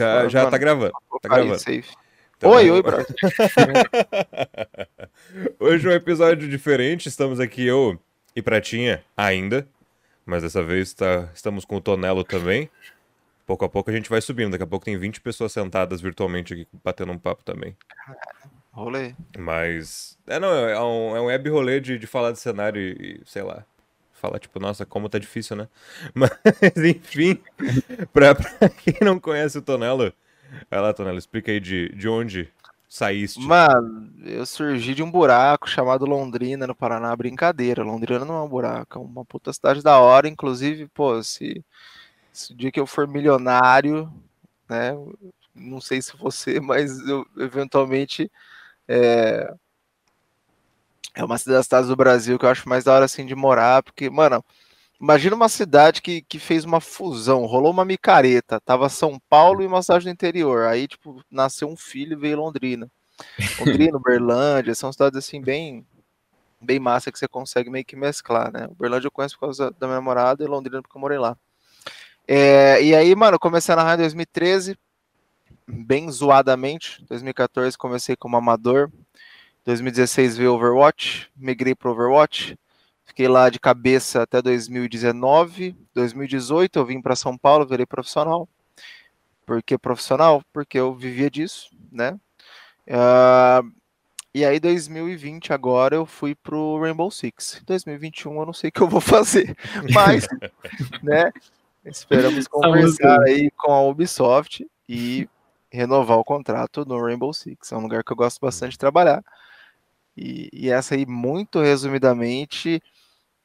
Já, já tá gravando. Tá Aí, gravando. Então, Oi, oi, brother. Hoje é um episódio diferente. Estamos aqui eu e Pratinha ainda. Mas dessa vez tá, estamos com o Tonelo também. Pouco a pouco a gente vai subindo. Daqui a pouco tem 20 pessoas sentadas virtualmente aqui batendo um papo também. Rolê. Mas. É, não, é um, é um web rolê de, de falar de cenário e, e, sei lá. Falar, tipo, nossa, como tá difícil, né? Mas, enfim, pra, pra quem não conhece o Tonelo, vai lá, Tonelo, explica aí de, de onde saíste. Mano, eu surgi de um buraco chamado Londrina, no Paraná. Brincadeira, Londrina não é um buraco, é uma puta cidade da hora. Inclusive, pô, se, se o dia que eu for milionário, né? Não sei se você, mas eu eventualmente. É, é uma das cidades do Brasil que eu acho mais da hora assim de morar, porque, mano, imagina uma cidade que, que fez uma fusão, rolou uma micareta, tava São Paulo e uma cidade do interior, aí, tipo, nasceu um filho e veio Londrina. Londrina, Uberlândia, são cidades assim bem bem massa que você consegue meio que mesclar, né? Uberlândia eu conheço por causa da minha namorada e Londrina porque eu morei lá. É, e aí, mano, comecei a narrar em 2013, bem zoadamente. 2014 comecei como amador. 2016 veio Overwatch, migrei para Overwatch. Fiquei lá de cabeça até 2019. 2018 eu vim para São Paulo, virei profissional. Por que profissional? Porque eu vivia disso, né? Uh, e aí 2020 agora eu fui pro Rainbow Six. 2021 eu não sei o que eu vou fazer, mas, né? Esperamos conversar aí com a Ubisoft e renovar o contrato no Rainbow Six. É um lugar que eu gosto bastante de trabalhar. E, e, essa aí, muito resumidamente,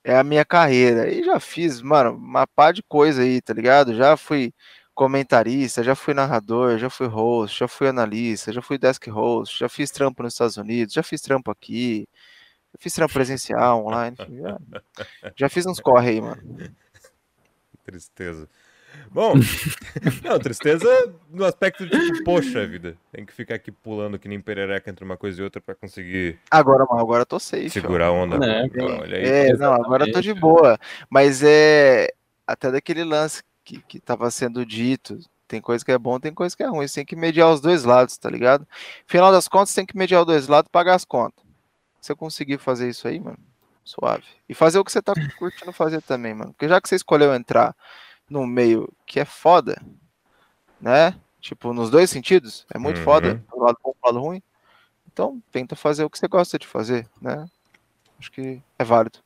é a minha carreira. E já fiz, mano, uma pá de coisa aí, tá ligado? Já fui comentarista, já fui narrador, já fui host, já fui analista, já fui desk host, já fiz trampo nos Estados Unidos, já fiz trampo aqui, já fiz trampo presencial, online, já, já fiz uns corre aí, mano. Tristeza. Bom, não, tristeza no aspecto de tipo, poxa vida, tem que ficar aqui pulando que nem perereca entre uma coisa e outra para conseguir. Agora, agora eu tô safe. Segurar a onda. É, olha aí. É, não, agora eu tô de boa. Mas é até daquele lance que, que tava sendo dito. Tem coisa que é bom, tem coisa que é ruim. Você tem que mediar os dois lados, tá ligado? Final das contas, tem que mediar os dois lados e pagar as contas. Se eu conseguir fazer isso aí, mano, suave. E fazer o que você tá curtindo fazer também, mano. Porque já que você escolheu entrar num meio que é foda, né? Tipo, nos dois sentidos, é muito uhum. foda, do lado bom pro lado ruim. Então, tenta fazer o que você gosta de fazer, né? Acho que é válido.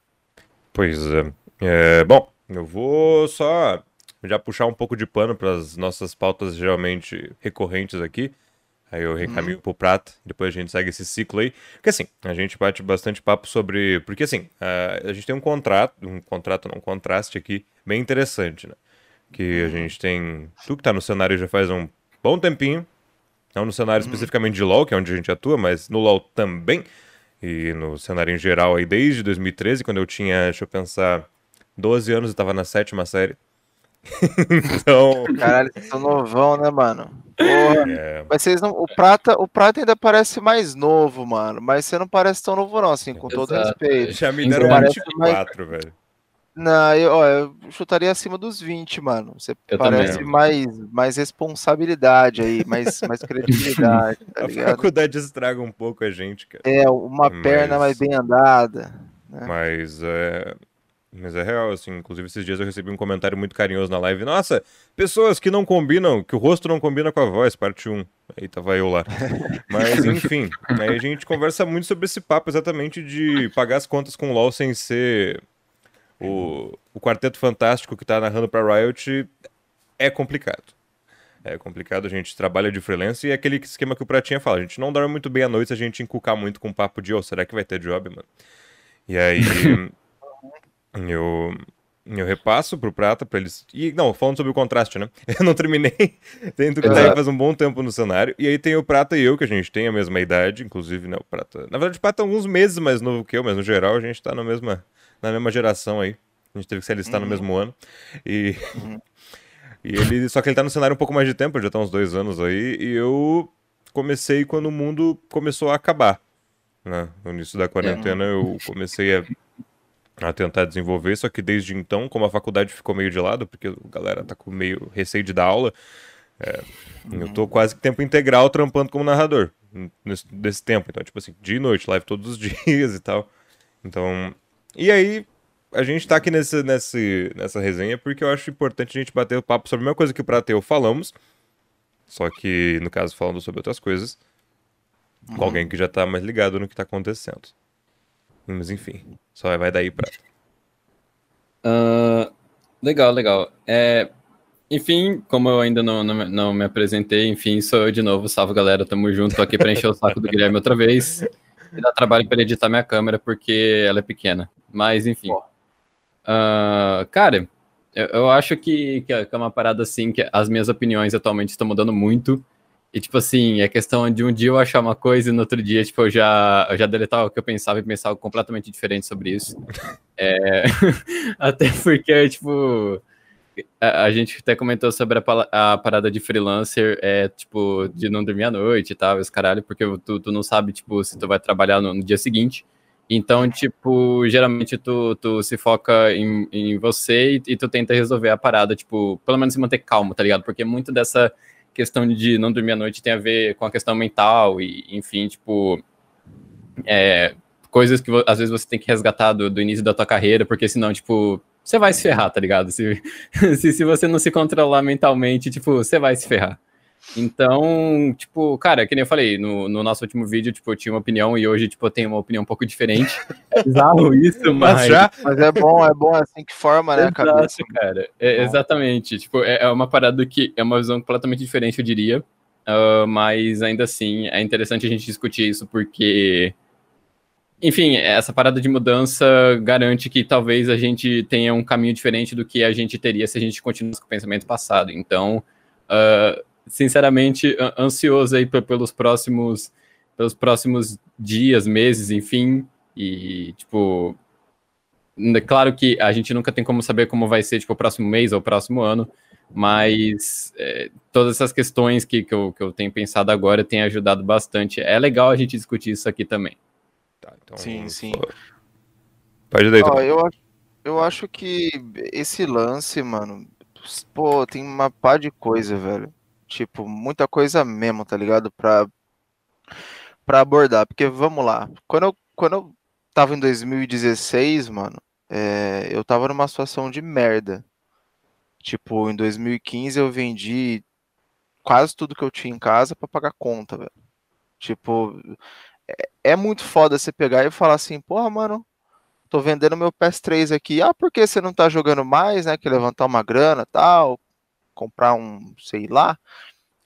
Pois é. é bom, eu vou só já puxar um pouco de pano para as nossas pautas geralmente recorrentes aqui. Aí eu recaminho uhum. pro prato, depois a gente segue esse ciclo aí. Porque assim, a gente bate bastante papo sobre. Porque assim, a, a gente tem um contrato, um contrato, não, um contraste aqui bem interessante, né? Que a gente tem. Tu que tá no cenário já faz um bom tempinho. Não no cenário uhum. especificamente de LoL, que é onde a gente atua, mas no LoL também. E no cenário em geral aí desde 2013, quando eu tinha, deixa eu pensar, 12 anos e tava na sétima série. então. Caralho, vocês são novão, né, mano? Porra. É. Mas vocês não. O Prata, o Prata ainda parece mais novo, mano. Mas você não parece tão novo, não, assim, com todo Exato. respeito. Já me deram 24, mais... velho. Não, eu, ó, eu chutaria acima dos 20, mano. Você eu parece mais, mais responsabilidade aí, mais, mais credibilidade. Tá a faculdade estraga um pouco a gente, cara. É, uma Mas... perna mais bem andada. Né? Mas é. Mas é real, assim. Inclusive, esses dias eu recebi um comentário muito carinhoso na live. Nossa, pessoas que não combinam, que o rosto não combina com a voz, parte 1. Aí tava eu lá. Mas, enfim, aí a gente conversa muito sobre esse papo exatamente de pagar as contas com o LoL sem ser o, o Quarteto Fantástico que tá narrando pra Riot. É complicado. É complicado, a gente trabalha de freelance e é aquele esquema que o Pratinha fala. A gente não dorme muito bem à noite se a gente encucar muito com o papo de, oh, será que vai ter job, mano? E aí. Eu, eu repasso pro Prata pra eles. E, não, falando sobre o contraste, né? Eu não terminei. tem que tá faz um bom tempo no cenário. E aí tem o Prata e eu, que a gente tem a mesma idade, inclusive, né? O Prata. Na verdade, o Prata é alguns meses mais novo que eu, mas no geral a gente tá na mesma, na mesma geração aí. A gente teve que se alistar uhum. no mesmo ano. E. Uhum. e ele. Só que ele tá no cenário um pouco mais de tempo, já tá uns dois anos aí. E eu comecei quando o mundo começou a acabar. Né? No início da quarentena eu comecei a a tentar desenvolver, só que desde então, como a faculdade ficou meio de lado, porque a galera tá com meio receio de dar aula, É, eu tô quase que tempo integral trampando como narrador nesse, desse tempo. Então, tipo assim, dia e noite, live todos os dias e tal. Então. E aí, a gente tá aqui nesse, nesse, nessa resenha porque eu acho importante a gente bater o papo sobre a mesma coisa que o Prateu falamos. Só que, no caso, falando sobre outras coisas. Com uhum. alguém que já tá mais ligado no que tá acontecendo. Mas enfim, só vai daí pra. Uh, legal, legal. É, enfim, como eu ainda não, não, não, me apresentei, enfim, sou eu de novo. Salve, galera. Tamo junto. Tô aqui pra encher o saco do Guilherme outra vez. E dá trabalho para editar minha câmera porque ela é pequena. Mas, enfim. Uh, cara, eu, eu acho que, que, é uma parada assim, que as minhas opiniões atualmente estão mudando muito. E, tipo assim, é questão de um dia eu achar uma coisa e no outro dia, tipo, eu já, eu já deletava o que eu pensava e pensava completamente diferente sobre isso. É... Até porque, tipo a, a, gente até comentou sobre a, a, parada de freelancer, é, tipo, de não dormir à noite e tal, esse caralho, porque tu, tu não sabe, tipo, se tu vai trabalhar no, no dia seguinte. Então, tipo, geralmente tu, tu se foca em, em você e, e, tu tenta resolver a parada, tipo, pelo menos se manter calmo, tá ligado? Porque muito dessa questão de não dormir à noite tem a ver com a questão mental e, enfim, tipo, é, coisas que às vezes você tem que resgatar do, do início da tua carreira, porque senão, tipo, você vai se ferrar, tá ligado? Se, se, se você não se controlar mentalmente, tipo, você vai se ferrar. Então, tipo, cara, que nem eu falei, no, no nosso último vídeo, tipo, eu tinha uma opinião e hoje, tipo, eu tenho uma opinião um pouco diferente. É bizarro isso, mas... Mas, já... mas é bom, é bom, é assim que forma, né, Exato, cabeça. cara. É, exatamente. Tipo, é, é, uma parada que é uma visão completamente diferente, eu diria. Uh, mas ainda assim, é interessante a gente discutir isso porque enfim, essa parada de mudança garante que talvez a gente tenha um caminho diferente do que a gente teria se a gente continuasse com o pensamento passado. Então, uh, sinceramente, ansioso aí pelos próximos, pelos próximos dias, meses, enfim. E, tipo, claro que a gente nunca tem como saber como vai ser, tipo, o próximo mês ou o próximo ano, mas é, todas essas questões que, que, eu, que eu tenho pensado agora têm ajudado bastante. É legal a gente discutir isso aqui também. Tá, então, sim, sim. Pode daí, Ó, eu, eu acho que esse lance, mano, pô, tem uma pá de coisa, velho. Tipo, muita coisa mesmo, tá ligado? Pra, pra abordar. Porque, vamos lá, quando eu, quando eu tava em 2016, mano, é, eu tava numa situação de merda. Tipo, em 2015 eu vendi quase tudo que eu tinha em casa para pagar conta, velho. Tipo, é, muito foda você pegar e falar assim, porra, mano, tô vendendo meu PS3 aqui. Ah, por que você não tá jogando mais, né? Que levantar uma grana tal, comprar um, sei lá.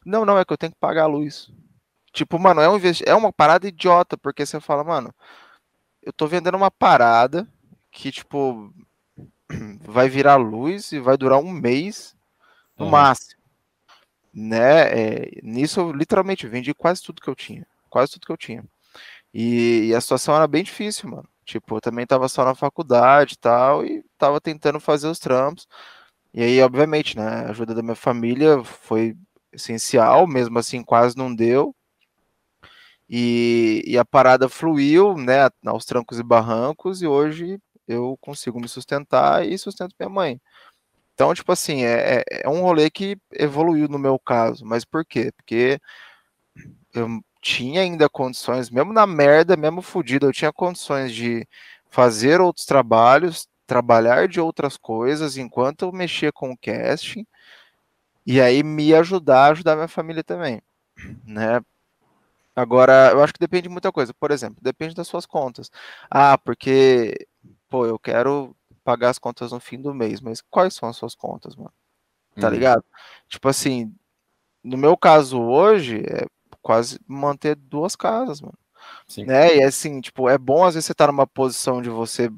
Não, não, é que eu tenho que pagar a luz. Tipo, mano, é, um investi... é uma parada idiota, porque você fala, mano, eu tô vendendo uma parada que, tipo, vai virar luz e vai durar um mês no uhum. máximo. Né? É, nisso eu literalmente vendi quase tudo que eu tinha. Quase tudo que eu tinha. E, e, a situação era bem difícil, mano. Tipo, eu também tava só na faculdade e tal, e tava tentando fazer os trampos. E aí, obviamente, né, a ajuda da minha família foi essencial, mesmo assim quase não deu. E, e a parada fluiu, né, aos trancos e barrancos, e hoje eu consigo me sustentar e sustento minha mãe. Então, tipo assim, é, é, é um rolê que evoluiu no meu caso. Mas por quê? Porque eu tinha ainda condições, mesmo na merda, mesmo fudido, eu tinha condições de fazer outros trabalhos, trabalhar de outras coisas enquanto eu mexia com o casting e aí me ajudar a ajudar minha família também, né? Agora, eu acho que depende de muita coisa. Por exemplo, depende das suas contas. Ah, porque, pô, eu quero pagar as contas no fim do mês, mas quais são as suas contas, mano? Tá uhum. ligado? Tipo assim, no meu caso hoje, é, quase manter duas casas, mano. Sim. Né? E assim, tipo, é bom às vezes você estar tá numa posição de você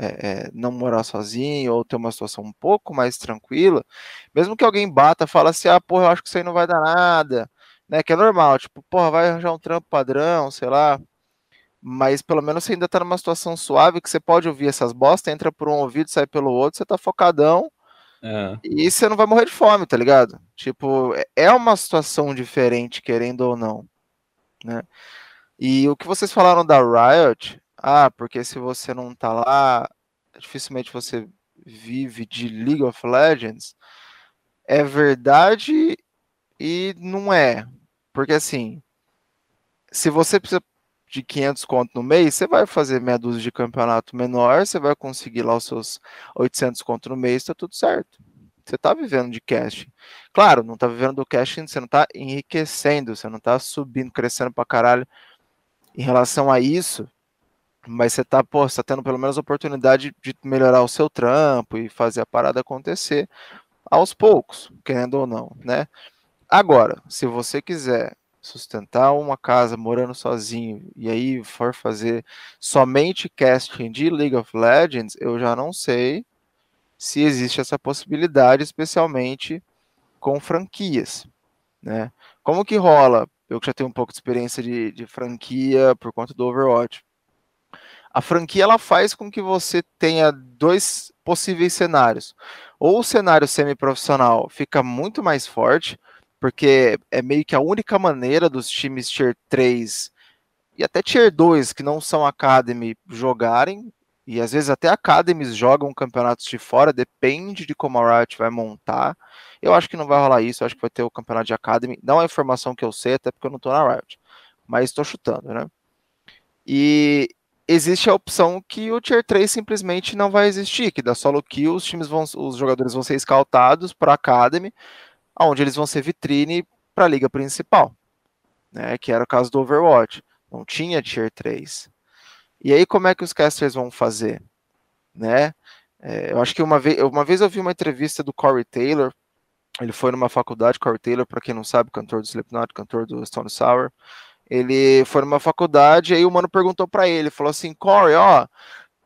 é, é, não morar sozinho ou ter uma situação um pouco mais tranquila, mesmo que alguém bata, fala assim, ah, porra, eu acho que isso aí não vai dar nada, né? Que é normal, tipo, porra, vai arranjar um trampo padrão, sei lá. Mas pelo menos você ainda tá numa situação suave que você pode ouvir essas bostas, entra por um ouvido, sai pelo outro, você tá focadão é. E você não vai morrer de fome, tá ligado? Tipo, é, é uma situação diferente, querendo ou não. Né? E o que vocês falaram da Riot, ah, porque se você não tá lá, dificilmente você vive de League of Legends, é verdade e não é. Porque assim, se você precisa de 500 conto no mês, você vai fazer meia dúzia de campeonato menor, você vai conseguir lá os seus 800 conto no mês, tá tudo certo. Você tá vivendo de cash. Claro, não tá vivendo do cash, você não tá enriquecendo, você não tá subindo, crescendo pra caralho em relação a isso, mas você tá, pô, você tá tendo pelo menos a oportunidade de melhorar o seu trampo e fazer a parada acontecer aos poucos, querendo ou não, né? Agora, se você quiser sustentar uma casa morando sozinho e aí for fazer somente casting de League of Legends, eu já não sei se existe essa possibilidade, especialmente com franquias, né? Como que rola? Eu que já tenho um pouco de experiência de, de franquia por conta do Overwatch. A franquia ela faz com que você tenha dois possíveis cenários. Ou o cenário semi-profissional fica muito mais forte, porque é meio que a única maneira dos times Tier 3 e até Tier 2 que não são Academy jogarem, e às vezes até Academies jogam campeonatos de fora, depende de como a Riot vai montar. Eu acho que não vai rolar isso, eu acho que vai ter o campeonato de Academy. Não é informação que eu sei, até porque eu não tô na Riot, mas estou chutando, né? E existe a opção que o Tier 3 simplesmente não vai existir, que da solo kill os times vão, os jogadores vão ser scoutados para Academy, onde eles vão ser vitrine para a liga principal, né, que era o caso do Overwatch. Não tinha Tier 3. E aí como é que os casters vão fazer? Né? É, eu acho que uma vez, uma vez eu vi uma entrevista do Corey Taylor, ele foi numa faculdade, Corey Taylor, para quem não sabe, cantor do Slipknot, cantor do Stone Sour, ele foi numa faculdade, aí o mano perguntou para ele, falou assim, Corey, ó,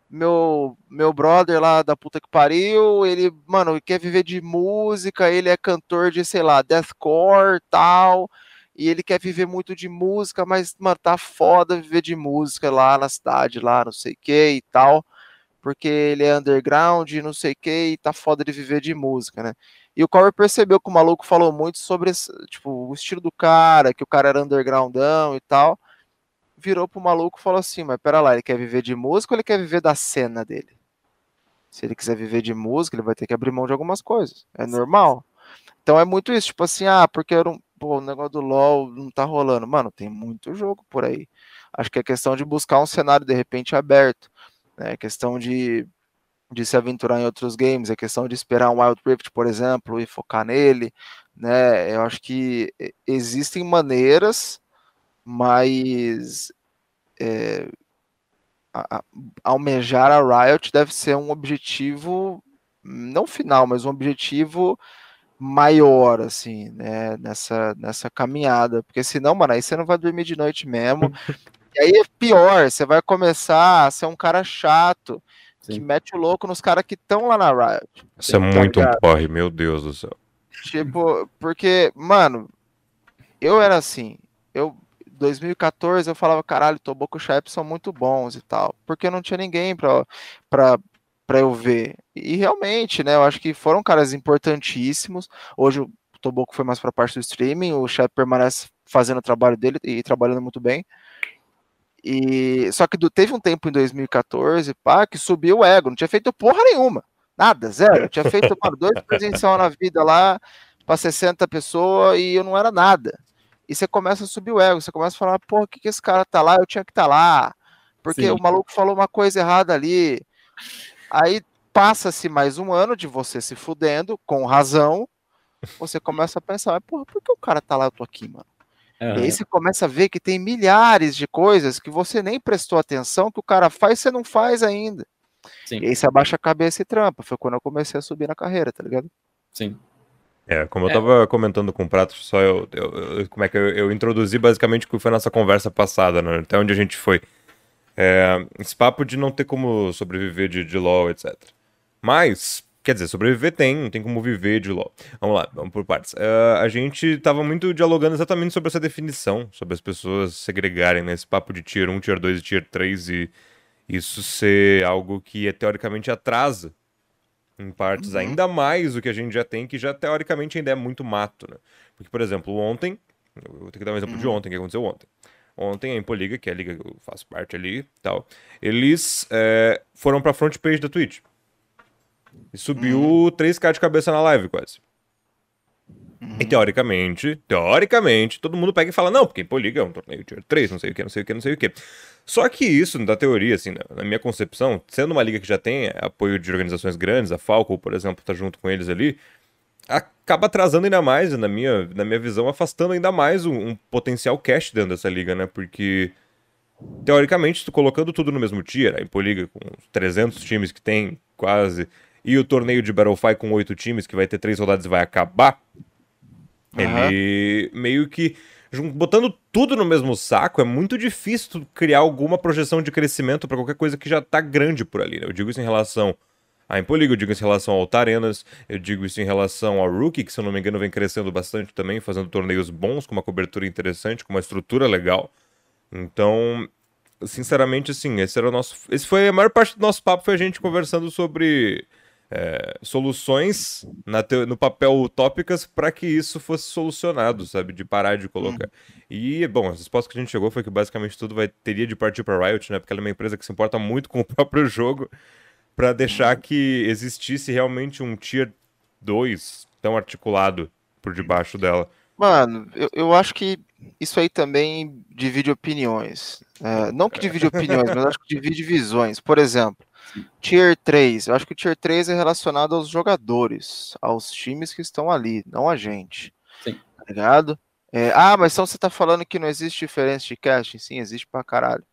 meu, meu brother lá da puta que pariu, ele, mano, quer viver de música, ele é cantor de, sei lá, deathcore, tal, e ele quer viver muito de música, mas, mano, tá foda viver de música lá na cidade, lá, não sei o que e tal, porque ele é underground, não sei o que, e tá foda de viver de música, né? E o Corey percebeu que o maluco falou muito sobre, tipo, o estilo do cara, que o cara era undergroundão e tal, virou pro maluco e falou assim: Mas pera lá, ele quer viver de música ou ele quer viver da cena dele? Se ele quiser viver de música, ele vai ter que abrir mão de algumas coisas. É normal. Então é muito isso, tipo assim, ah, porque eu não, pô, o negócio do LoL não tá rolando. Mano, tem muito jogo por aí. Acho que é questão de buscar um cenário de repente aberto. Né? É questão de, de se aventurar em outros games, é questão de esperar um Wild Rift, por exemplo, e focar nele. Né? Eu acho que existem maneiras mas é, a, a, almejar a Riot deve ser um objetivo não final, mas um objetivo maior, assim, né, nessa, nessa caminhada, porque senão, mano, aí você não vai dormir de noite mesmo, e aí é pior, você vai começar a ser um cara chato, Sim. que mete o louco nos caras que estão lá na Riot. Isso é muito um porre, meu Deus do céu. Tipo, porque, mano, eu era assim, eu 2014 eu falava, caralho, Toboco Shep são muito bons e tal, porque não tinha ninguém pra, pra, pra eu ver. E realmente, né, eu acho que foram caras importantíssimos. Hoje o Toboco foi mais pra parte do streaming, o Shep permanece fazendo o trabalho dele e trabalhando muito bem. E só que do, teve um tempo em 2014, pá, que subiu o ego, não tinha feito porra nenhuma. Nada, zero. Eu tinha feito mano, dois presencial na vida lá para 60 pessoas e eu não era nada e você começa a subir o ego, você começa a falar, pô, que, que esse cara tá lá? Eu tinha que estar tá lá, porque Sim. o maluco falou uma coisa errada ali. Aí passa-se mais um ano de você se fudendo, com razão, você começa a pensar, porra, por que o cara tá lá, eu tô aqui, mano? Uhum. E aí você começa a ver que tem milhares de coisas que você nem prestou atenção, que o cara faz e você não faz ainda. Sim. E aí você abaixa a cabeça e trampa. Foi quando eu comecei a subir na carreira, tá ligado? Sim. É, como eu é. tava comentando com o Prato, só eu, eu, eu como é que eu, eu, introduzi basicamente o que foi a nossa conversa passada, né? Até onde a gente foi. É, esse papo de não ter como sobreviver de, de LoL, etc. Mas, quer dizer, sobreviver tem, não tem como viver de LoL. Vamos lá, vamos por partes. Uh, a gente tava muito dialogando exatamente sobre essa definição, sobre as pessoas segregarem nesse né? papo de Tier 1, Tier 2 e Tier 3 e isso ser algo que é, teoricamente atrasa em partes uhum. ainda mais do que a gente já tem, que já teoricamente ainda é muito mato, né? Porque, por exemplo, ontem, eu vou ter que dar um exemplo uhum. de ontem, que aconteceu ontem. Ontem a Impoliga, que é a liga que eu faço parte ali tal, eles é, foram pra front page da Twitch. E subiu uhum. 3k de cabeça na live, quase. Uhum. E teoricamente, teoricamente, todo mundo pega e fala, não, porque Pô Liga é um torneio tier 3, não sei o que, não sei o que, não sei o que. Só que isso, da teoria, assim, na minha concepção, sendo uma liga que já tem apoio de organizações grandes, a Falco, por exemplo, tá junto com eles ali, acaba atrasando ainda mais, na minha, na minha visão, afastando ainda mais um, um potencial cash dentro dessa liga, né? Porque, teoricamente, tu colocando tudo no mesmo tier, a Impoliga com 300 times que tem, quase, e o torneio de Battlefy com 8 times, que vai ter 3 rodadas e vai acabar, uhum. ele meio que botando tudo no mesmo saco, é muito difícil criar alguma projeção de crescimento para qualquer coisa que já tá grande por ali. Né? Eu digo isso em relação a Impoliga, eu digo isso em relação ao Altarenas, eu digo isso em relação ao Rookie, que se eu não me engano vem crescendo bastante também, fazendo torneios bons, com uma cobertura interessante, com uma estrutura legal. Então, sinceramente, assim, esse era o nosso. Esse foi a maior parte do nosso papo, foi a gente conversando sobre é, soluções te... no papel utópicas para que isso fosse solucionado, sabe? De parar de colocar. Hum. E, bom, a resposta que a gente chegou foi que basicamente tudo vai teria de partir para Riot, né? Porque ela é uma empresa que se importa muito com o próprio jogo para deixar que existisse realmente um tier 2 tão articulado por debaixo dela. Mano, eu, eu acho que isso aí também divide opiniões. É, não que divide opiniões, mas acho que divide visões. Por exemplo, Tier 3. Eu acho que o Tier 3 é relacionado aos jogadores, aos times que estão ali, não a gente. Sim. Tá ligado? É, ah, mas então você tá falando que não existe diferença de casting? Sim, existe pra caralho.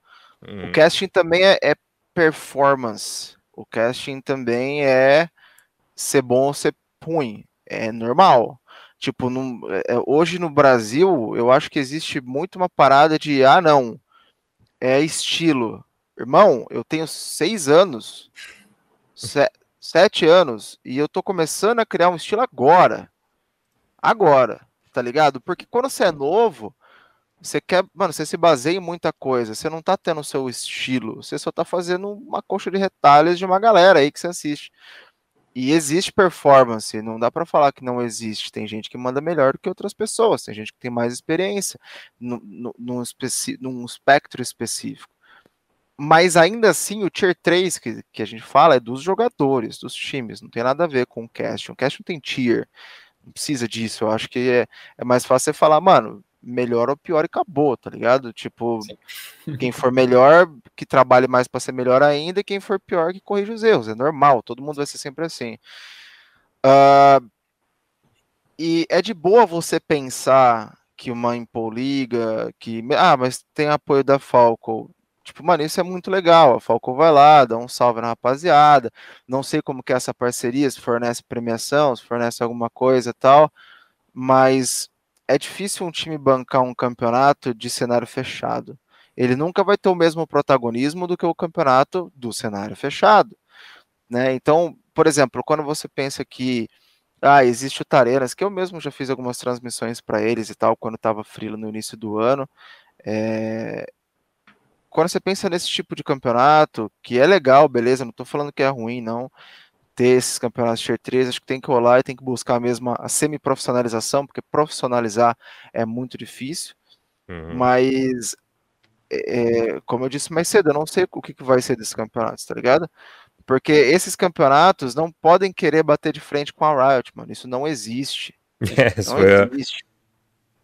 Hum. O casting também é, é, performance. O casting também é ser bom ou ser ruim. É normal. Tipo, no, é, hoje no Brasil, eu acho que existe muito uma parada de, ah, não, é estilo. Irmão, eu tenho seis anos, sete anos, e eu tô começando a criar um estilo agora. Agora, tá ligado? Porque quando você é novo, você quer, mano, você se baseia em muita coisa, você não tá tendo o seu estilo, você só tá fazendo uma coxa de retalhos de uma galera aí que você assiste. E existe performance, não dá para falar que não existe. Tem gente que manda melhor do que outras pessoas, tem gente que tem mais experiência num, num, num espectro específico. Mas ainda assim, o Tier 3 que, que a gente fala é dos jogadores, dos times, não tem nada a ver com o cast. O cast não tem tier, não precisa disso. Eu acho que é, é mais fácil você falar, mano, melhor ou pior e acabou, tá ligado? Tipo, quem for melhor, que trabalhe mais para ser melhor ainda, e quem for pior, que corrija os erros. É normal, todo mundo vai ser sempre assim. Uh, e é de boa você pensar que uma Impol Liga, que. Ah, mas tem apoio da Falco. Tipo, mano, isso é muito legal. A Falco vai lá, dá um salve na rapaziada. Não sei como que é essa parceria, se fornece premiação, se fornece alguma coisa tal. Mas é difícil um time bancar um campeonato de cenário fechado. Ele nunca vai ter o mesmo protagonismo do que o campeonato do cenário fechado. Né? Então, por exemplo, quando você pensa que ah, existe o Tarenas, que eu mesmo já fiz algumas transmissões para eles e tal, quando estava frilo no início do ano. É, quando você pensa nesse tipo de campeonato, que é legal, beleza, não estou falando que é ruim, não, ter esses campeonatos Tier 3, acho que tem que rolar e tem que buscar mesmo a semi-profissionalização, porque profissionalizar é muito difícil, uhum. mas, é, é, como eu disse mais cedo, eu não sei o que, que vai ser desses campeonatos, tá ligado? Porque esses campeonatos não podem querer bater de frente com a Riot, mano, isso não existe. Yes, não existe.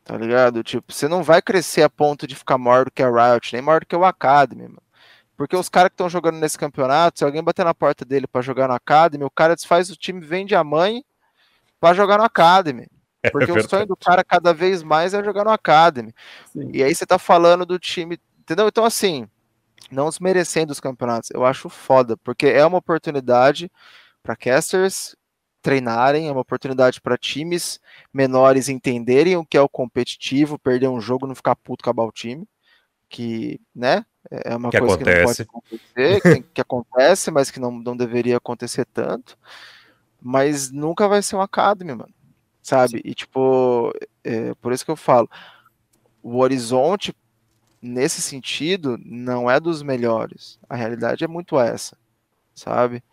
Tá ligado? Tipo, você não vai crescer a ponto de ficar maior do que a Riot, nem maior do que o Academy, mano. Porque os caras que estão jogando nesse campeonato, se alguém bater na porta dele para jogar no Academy, o cara desfaz o time, vende a mãe para jogar no Academy. É Porque é o sonho do cara cada vez mais é jogar no Academy. Sim. E aí você tá falando do time, entendeu? Então, assim, não desmerecendo os campeonatos, eu acho foda, porque é uma oportunidade para casters treinarem, é uma oportunidade para times menores entenderem o que é o competitivo, perder um jogo, não ficar puto acabar o time, que, né, é uma que coisa acontece. que não pode acontecer, que, que, acontece, mas que não, não deveria acontecer tanto, mas nunca vai ser um academy, mano, sabe, e tipo, é, por isso que eu falo, o horizonte, nesse sentido, não é dos melhores, a realidade é muito essa, sabe,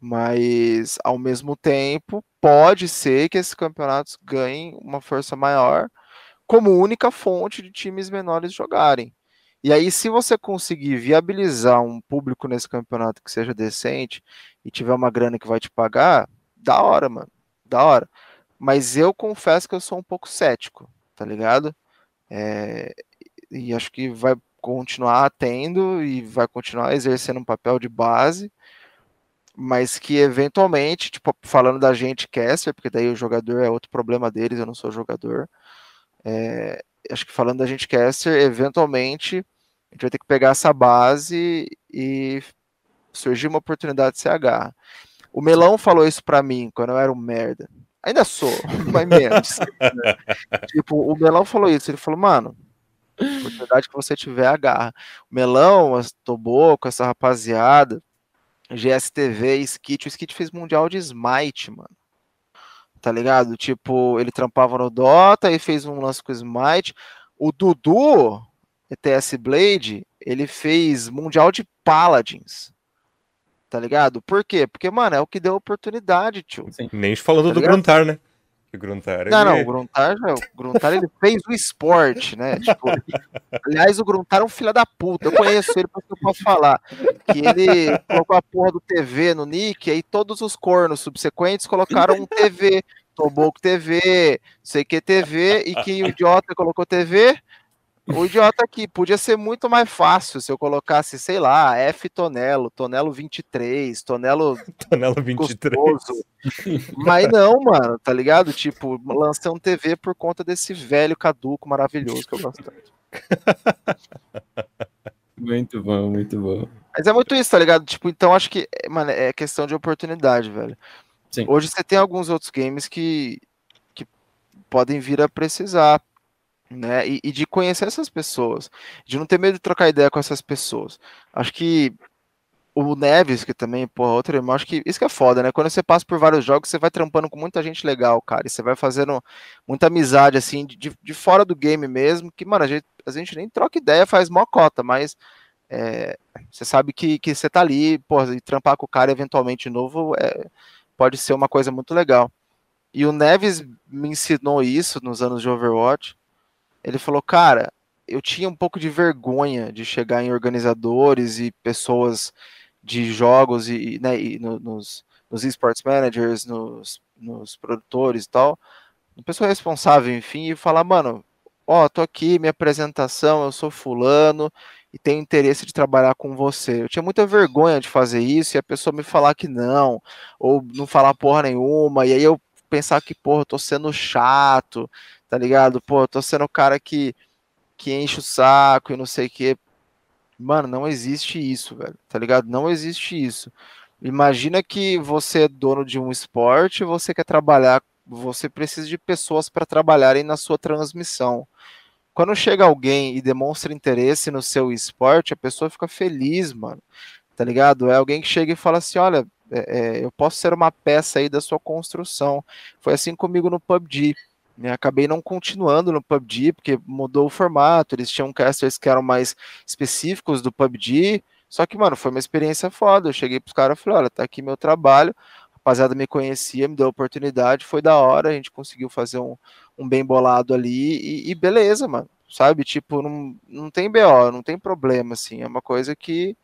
mas, ao mesmo tempo, pode ser que esses campeonatos ganhem uma força maior como única fonte de times menores jogarem. E aí, se você conseguir viabilizar um público nesse campeonato que seja decente e tiver uma grana que vai te pagar, da hora, mano. Da hora. Mas eu confesso que eu sou um pouco cético, tá ligado? É, e acho que vai continuar tendo e vai continuar exercendo um papel de base, mas que eventualmente, tipo, falando da gente caster, porque daí o jogador é outro problema deles, eu não sou jogador. É, acho que falando da gente caster, eventualmente a gente vai ter que pegar essa base e surgir uma oportunidade de CH. O Melão falou isso para mim quando eu era um merda. Ainda sou, mas menos. Tipo, o Melão falou isso. Ele falou, mano, oportunidade que você tiver, agarra. Melão, a Toboco, essa rapaziada, GSTV, Skit. O Skit fez Mundial de Smite, mano. Tá ligado? Tipo, ele trampava no Dota e fez um lance com o Smite. O Dudu, ETS Blade, ele fez Mundial de Paladins. Tá ligado? Por quê? Porque, mano, é o que deu oportunidade, tio. Sim. Nem falando tá do Gruntar, né? O Gruntar, não, ele... não, o Gruntar, o Gruntar ele fez o esporte, né? Tipo, aliás, o Gruntar é um filho da puta. Eu conheço ele porque eu posso falar. Que ele colocou a porra do TV no nick, aí todos os cornos subsequentes colocaram um TV, Toboco TV, sei que TV, e que o idiota colocou TV, o idiota aqui, podia ser muito mais fácil se eu colocasse, sei lá, F Tonelo, Tonelo 23, Tonelo. Tonelo 23. Custoso. Mas não, mano, tá ligado? Tipo, lancei um TV por conta desse velho caduco maravilhoso que eu gosto tanto. Muito bom, muito bom. Mas é muito isso, tá ligado? Tipo, então acho que, mano, é questão de oportunidade, velho. Sim. Hoje você tem alguns outros games que, que podem vir a precisar né? E, e, de conhecer essas pessoas, de não ter medo de trocar ideia com essas pessoas. Acho que o Neves, que também, porra, outro irmão, acho que isso que é foda, né? Quando você passa por vários jogos, você vai trampando com muita gente legal, cara, e você vai fazendo muita amizade, assim, de, de fora do game mesmo, que, mano, a gente, a gente nem troca ideia, faz mó cota, mas é, você sabe que, que você tá ali, porra, e trampar com o cara eventualmente novo é, pode ser uma coisa muito legal. E o Neves me ensinou isso nos anos de Overwatch, ele falou, cara, eu tinha um pouco de vergonha de chegar em organizadores e pessoas de jogos e, né, e no, nos, nos esports managers, nos, nos produtores e tal, uma pessoa responsável, enfim, e falar, mano, ó, tô aqui, minha apresentação, eu sou fulano e tenho interesse de trabalhar com você. Eu tinha muita vergonha de fazer isso e a pessoa me falar que não, ou não falar porra nenhuma, e aí eu pensar que, porra, eu tô sendo chato, tá ligado? Pô, eu tô sendo o cara que, que enche o saco e não sei o que. Mano, não existe isso, velho, tá ligado? Não existe isso. Imagina que você é dono de um esporte, você quer trabalhar, você precisa de pessoas para trabalharem na sua transmissão. Quando chega alguém e demonstra interesse no seu esporte, a pessoa fica feliz, mano. Tá ligado? É alguém que chega e fala assim: olha, é, é, eu posso ser uma peça aí da sua construção. Foi assim comigo no PUBG. Né? Acabei não continuando no PUBG, porque mudou o formato, eles tinham casters que eram mais específicos do PUBG, só que, mano, foi uma experiência foda. Eu cheguei pros caras e falei, olha, tá aqui meu trabalho, a rapaziada me conhecia, me deu a oportunidade, foi da hora, a gente conseguiu fazer um, um bem bolado ali, e, e beleza, mano, sabe? Tipo, não, não tem BO, não tem problema, assim, é uma coisa que,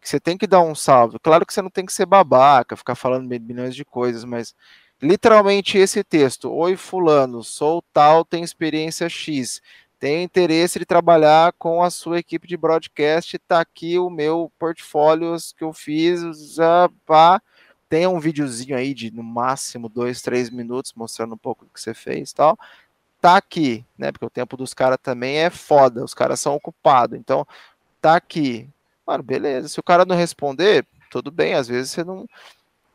que você tem que dar um salve. Claro que você não tem que ser babaca, ficar falando milhões de coisas, mas literalmente esse texto. Oi, fulano, sou tal, tenho experiência X. Tenho interesse de trabalhar com a sua equipe de broadcast. Tá aqui o meu portfólio que eu fiz. Já, pá. Tem um videozinho aí de no máximo dois, três minutos mostrando um pouco do que você fez tal. Tá aqui, né? Porque o tempo dos caras também é foda. Os caras são ocupados. Então, tá aqui. Mano, beleza. Se o cara não responder, tudo bem. Às vezes você não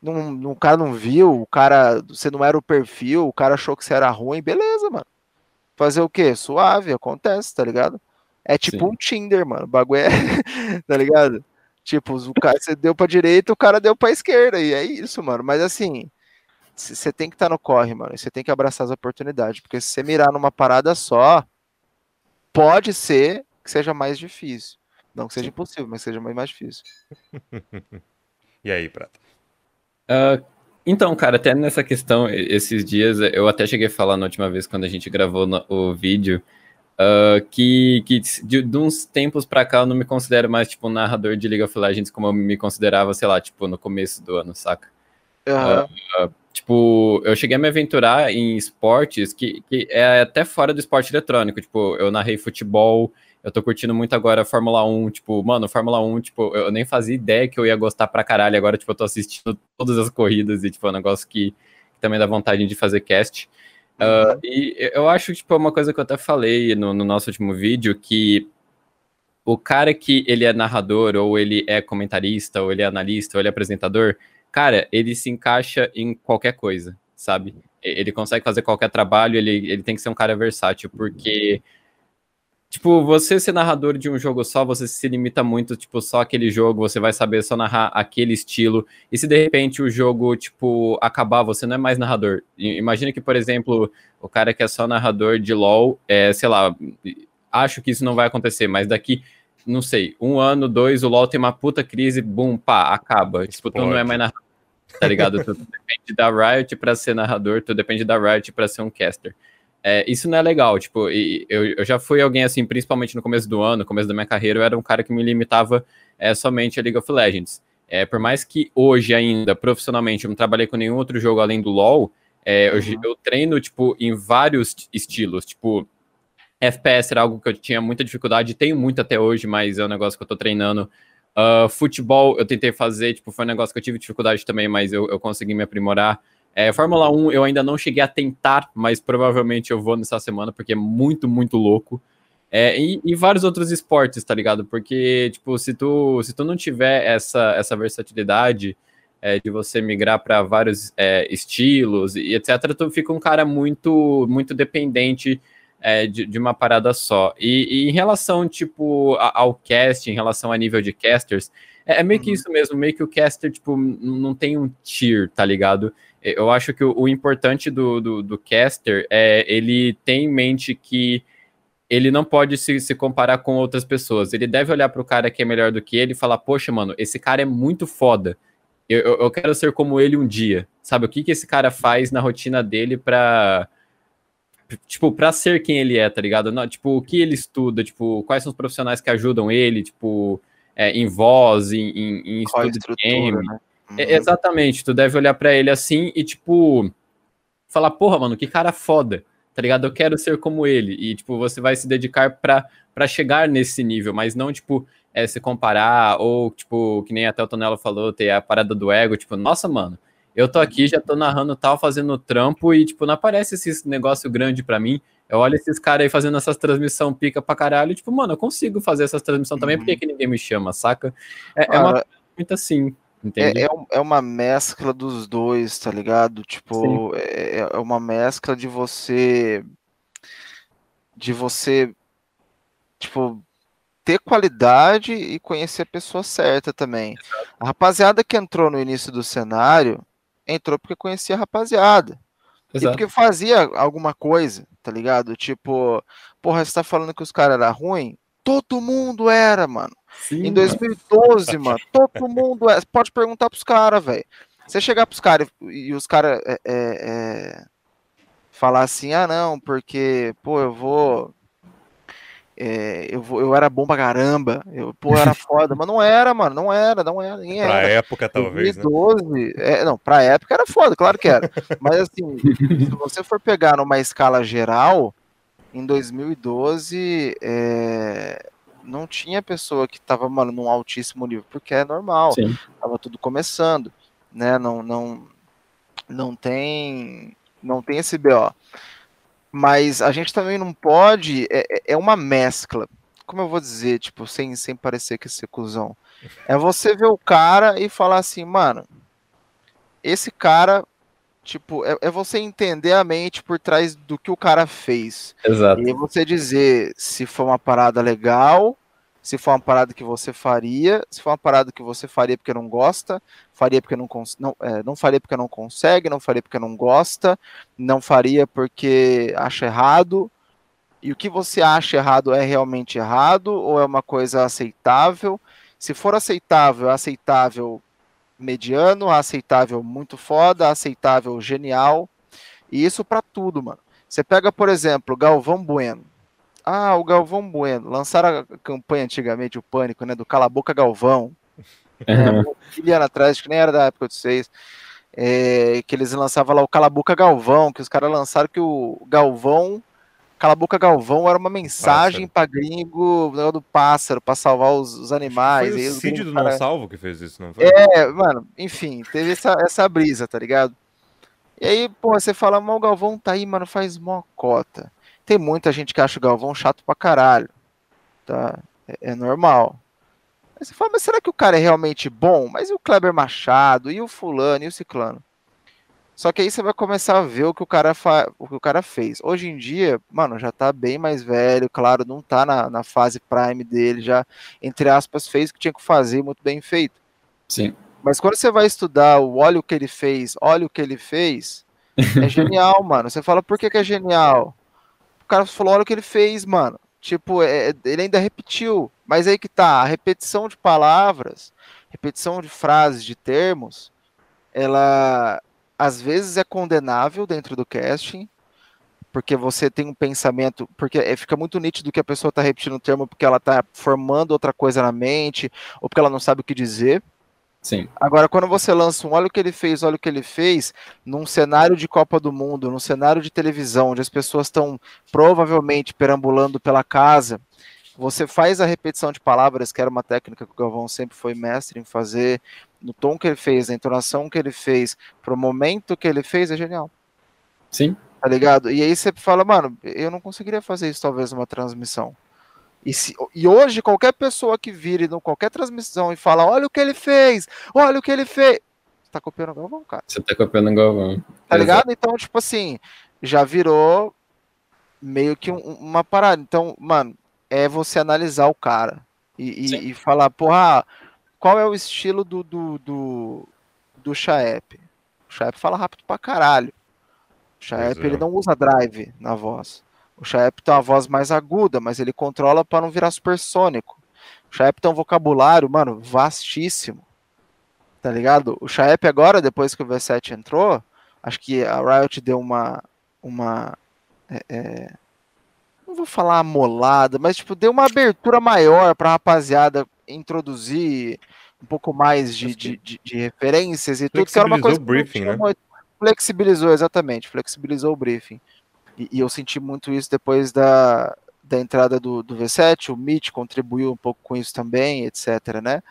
não, o cara não viu, o cara, você não era o perfil, o cara achou que você era ruim, beleza, mano. Fazer o quê? Suave, acontece, tá ligado? É tipo Sim. um Tinder, mano. O bagulho é, tá ligado? Tipo, o cara, você deu pra direita, o cara deu pra esquerda, e é isso, mano. Mas assim, você tem que estar tá no corre, mano. Você tem que abraçar as oportunidades, porque se você mirar numa parada só, pode ser que seja mais difícil. Não que seja impossível, mas seja mais, mais difícil. e aí, Prata? Uh, então, cara, até nessa questão, esses dias, eu até cheguei a falar na última vez quando a gente gravou no, o vídeo, uh, que, que de, de, uns tempos pra cá eu não me considero mais, tipo, um narrador de League of Legends como eu me considerava, sei lá, tipo, no começo do ano, saca? Uhum. Uh, tipo, eu cheguei a me aventurar em esportes que, que é até fora do esporte eletrônico. Tipo, eu narrei futebol, eu tô curtindo muito agora a Fórmula 1. Tipo, mano, Fórmula 1, tipo, eu nem fazia ideia que eu ia gostar pra caralho. Agora, tipo, eu tô assistindo todas as corridas e, tipo, é um negócio que, que também dá vontade de fazer cast. Uh, e eu acho, tipo, uma coisa que eu até falei no, no nosso último vídeo, que o cara que ele é narrador, ou ele é comentarista, ou ele é analista, ou ele é apresentador, cara, ele se encaixa em qualquer coisa, sabe? Ele consegue fazer qualquer trabalho, ele, ele tem que ser um cara versátil, porque, tipo, você ser narrador de um jogo só, você se limita muito, tipo, só aquele jogo, você vai saber só narrar aquele estilo, e se de repente o jogo, tipo, acabar, você não é mais narrador. Imagina que, por exemplo, o cara que é só narrador de LoL, é, sei lá, acho que isso não vai acontecer, mas daqui, não sei, um ano, dois, o LoL tem uma puta crise, bum, pá, acaba. Tu não é mais narrador, tá ligado? tu, depende da Riot pra ser narrador, tu depende da Riot pra ser um caster. É, isso não é legal, tipo, eu, eu já fui alguém assim, principalmente no começo do ano, começo da minha carreira, eu era um cara que me limitava é, somente a League of Legends. É, por mais que hoje ainda, profissionalmente, eu não trabalhei com nenhum outro jogo além do LoL, é, uhum. eu, eu treino, tipo, em vários estilos, tipo, FPS era algo que eu tinha muita dificuldade, tenho muito até hoje, mas é um negócio que eu tô treinando. Uh, futebol eu tentei fazer, tipo, foi um negócio que eu tive dificuldade também, mas eu, eu consegui me aprimorar. É, Fórmula 1 eu ainda não cheguei a tentar, mas provavelmente eu vou nessa semana, porque é muito, muito louco. É, e, e, vários outros esportes, tá ligado? Porque, tipo, se tu, se tu não tiver essa, essa versatilidade é, de você migrar para vários é, estilos e etc., tu fica um cara muito, muito dependente é, de, de, uma parada só. E, e em relação, tipo, ao cast, em relação a nível de casters, é, é meio que uhum. isso mesmo, meio que o caster, tipo, não tem um tier, tá ligado? Eu acho que o, o importante do, do, do, caster é ele tem em mente que ele não pode se, se comparar com outras pessoas. Ele deve olhar para o cara que é melhor do que ele e falar, poxa, mano, esse cara é muito foda. Eu, eu, eu quero ser como ele um dia. Sabe, o que, que esse cara faz na rotina dele para tipo, pra ser quem ele é, tá ligado? Não, tipo, o que ele estuda, tipo, quais são os profissionais que ajudam ele, tipo, é, em voz, em, em, em estudo de game. Né? Uhum. É, exatamente, tu deve olhar para ele assim e, tipo, falar, porra, mano, que cara foda, tá ligado? Eu quero ser como ele. E, tipo, você vai se dedicar pra, pra chegar nesse nível, mas não, tipo, é, se comparar, ou, tipo, que nem até o Tonelo falou, ter a parada do ego, tipo, nossa, mano, eu tô aqui, já tô narrando tal, fazendo trampo e, tipo, não aparece esse negócio grande para mim. Eu olho esses caras aí fazendo essas transmissão pica pra caralho, e, tipo, mano, eu consigo fazer essas transmissão também, uhum. por que, que ninguém me chama, saca? É, é uma muito assim, é, é, é, uma mescla dos dois, tá ligado? Tipo, é, é, uma mescla de você. De você. Tipo, ter qualidade e conhecer a pessoa certa também. A rapaziada que entrou no início do cenário entrou porque conhecia a rapaziada. Exato. E porque fazia alguma coisa, tá ligado? Tipo, porra, você tá falando que os caras eram ruins? Todo mundo era, mano. Sim, em 2012, mano, todo mundo era. Pode perguntar pros caras, velho. Você chegar pros caras e os caras é, é, é, falar assim, ah, não, porque, pô, eu vou é, eu, eu era bom pra caramba, eu, pô, era foda, mas não era, mano, não era, não era, ninguém pra era. época, talvez, 2012, né? é, não, pra época era foda, claro que era, mas assim, se você for pegar numa escala geral, em 2012, é, não tinha pessoa que tava, mano, num altíssimo nível, porque é normal, Sim. tava tudo começando, né, não, não, não tem, não tem esse BO. Mas a gente também não pode. É, é, é uma mescla. Como eu vou dizer, tipo, sem, sem parecer que ser cuzão. É você ver o cara e falar assim, mano, esse cara, tipo, é, é você entender a mente por trás do que o cara fez. Exato. E você dizer se foi uma parada legal se for uma parada que você faria, se for uma parada que você faria porque não gosta, faria porque não, não, é, não faria porque não consegue, não faria porque não gosta, não faria porque acha errado. E o que você acha errado é realmente errado ou é uma coisa aceitável? Se for aceitável, é aceitável mediano, aceitável muito foda, aceitável genial. E isso para tudo, mano. Você pega, por exemplo, Galvão Bueno. Ah, o Galvão Bueno. Lançaram a campanha antigamente, o Pânico, né? Do Cala a Boca Galvão. Uhum. Anos atrás, acho que nem era da época de vocês. é, que eles lançavam lá o Calabuca Galvão, que os caras lançaram que o Galvão, Calabuca Galvão era uma mensagem para gringo do pássaro, para salvar os, os animais. Foi o Cid do cara... Não Salvo que fez isso, não foi? É, mano, enfim, teve essa, essa brisa, tá ligado? E aí, pô, você fala, mas o Galvão tá aí, mano, faz mó cota. Tem muita gente que acha o Galvão chato pra caralho. Tá? É, é normal. Aí você fala, mas será que o cara é realmente bom? Mas e o Kleber Machado, e o fulano, e o ciclano? Só que aí você vai começar a ver o que o cara, fa... o que o cara fez. Hoje em dia, mano, já tá bem mais velho, claro, não tá na, na fase prime dele, já, entre aspas, fez o que tinha que fazer, muito bem feito. Sim. Mas quando você vai estudar o olha o que ele fez, olha o que ele fez, é genial, mano. Você fala, por que, que é genial? O cara falou, olha o que ele fez, mano. Tipo, é, ele ainda repetiu. Mas aí que tá, a repetição de palavras, repetição de frases, de termos, ela às vezes é condenável dentro do casting, porque você tem um pensamento, porque é, fica muito nítido que a pessoa está repetindo o termo porque ela está formando outra coisa na mente, ou porque ela não sabe o que dizer. Sim. Agora, quando você lança um olha o que ele fez, olha o que ele fez, num cenário de Copa do Mundo, num cenário de televisão, onde as pessoas estão provavelmente perambulando pela casa, você faz a repetição de palavras, que era uma técnica que o Galvão sempre foi mestre em fazer, no tom que ele fez, na entonação que ele fez, pro momento que ele fez, é genial. Sim. Tá ligado? E aí você fala, mano, eu não conseguiria fazer isso talvez numa transmissão. E, se, e hoje, qualquer pessoa que vire em qualquer transmissão e fala: Olha o que ele fez, olha o que ele fez. Você tá copiando o Galvão, cara. Você tá copiando o Galvão. Tá ligado? Então, tipo assim, já virou meio que um, uma parada. Então, mano, é você analisar o cara e, e, e falar: Porra, qual é o estilo do, do, do, do Chaep? O Chaep fala rápido pra caralho. O Chaep, é. ele não usa drive na voz. O Chaep tem uma voz mais aguda, mas ele controla para não virar supersônico. O Chaep tem um vocabulário, mano, vastíssimo. Tá ligado? O Chaep agora, depois que o V7 entrou, acho que a Riot deu uma. uma é, é, não vou falar amolada, mas tipo, deu uma abertura maior pra rapaziada introduzir um pouco mais de, de, de, de referências e tudo, que era uma coisa. briefing, né? Flexibilizou, exatamente, flexibilizou o briefing. E, e, eu senti muito isso depois da, da entrada do, do V7, o Mitch contribuiu um pouco com isso também, etc, né?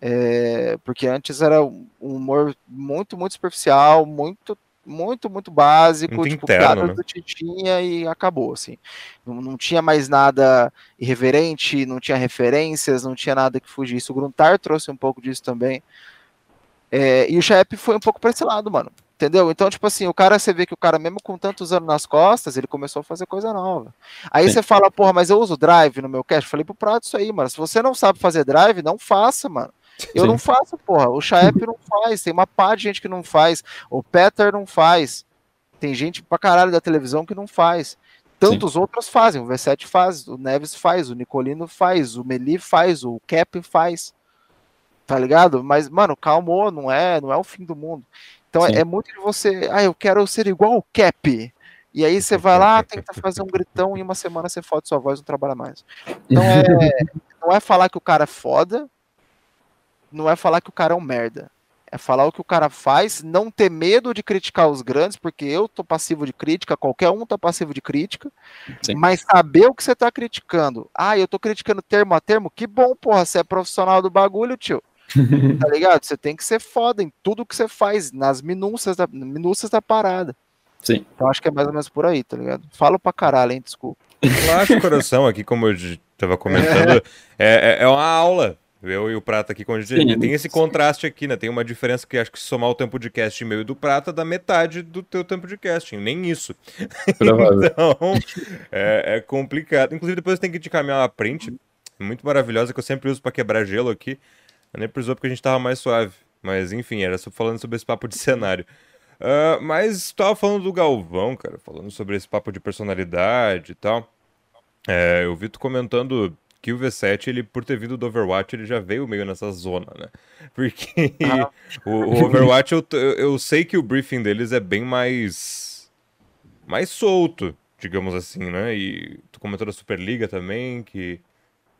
É, porque antes era um humor muito, muito superficial, muito, muito, muito básico, muito tipo, interno, né? do Titinha e acabou, assim. Não, não tinha mais nada irreverente, não tinha referências, não tinha nada que fugisse. O Gruntar trouxe um pouco disso também. É, e o Shep foi um pouco para esse lado, mano. Entendeu? Então, tipo assim, o cara, você vê que o cara, mesmo com tantos anos nas costas, ele começou a fazer coisa nova. Aí Sim. você fala, porra, mas eu uso drive no meu cache. Falei pro Prato isso aí, mano. Se você não sabe fazer drive, não faça, mano. Eu Sim. não faço, porra. O Chaep não faz. Tem uma pá de gente que não faz. O Peter não faz. Tem gente pra caralho da televisão que não faz. Tantos Sim. outros fazem. O V7 faz, o Neves faz, o Nicolino faz, o Meli faz, o Cap faz. Tá ligado? Mas, mano, calmou, não é, não é o fim do mundo. Então é, é, muito de você, ah, eu quero ser igual o Cap. E aí você vai lá, tenta fazer um gritão e em uma semana você fode sua voz não trabalha mais. Então é, não é falar que o cara é foda, não é falar que o cara é um merda. É falar o que o cara faz, não ter medo de criticar os grandes, porque eu tô passivo de crítica, qualquer um tá passivo de crítica, Sim. mas saber o que você tá criticando. Ah, eu tô criticando termo a termo, que bom, porra, você é profissional do bagulho, tio tá ligado? Você tem que ser foda em tudo que você faz, nas minúcias da, minúcias da parada. Sim. Então acho que é mais ou menos por aí, tá ligado? Falo pra caralho, hein? Desculpa. Relaxa o coração aqui, como eu tava comentando, é, é, é uma aula. Eu e o Prata aqui, quando a gente tem esse contraste aqui, né? Tem uma diferença que acho que se somar o tempo de casting meu e do Prata dá metade do teu tempo de casting, nem isso. então, é, é, complicado. Inclusive, depois tem que te caminhar uma print muito maravilhosa que eu sempre uso para quebrar gelo aqui. Eu nem precisou porque a gente tava mais suave. Mas enfim, era só falando sobre esse papo de cenário. Uh, mas tava falando do Galvão, cara, falando sobre esse papo de personalidade e tal. É, eu vi tu comentando que o V7, ele, por ter vindo do Overwatch, ele já veio meio nessa zona, né? Porque ah. o, o, Overwatch, eu, eu sei que o briefing deles é bem mais. mais solto, digamos assim, né? E tu comentou da Superliga também, que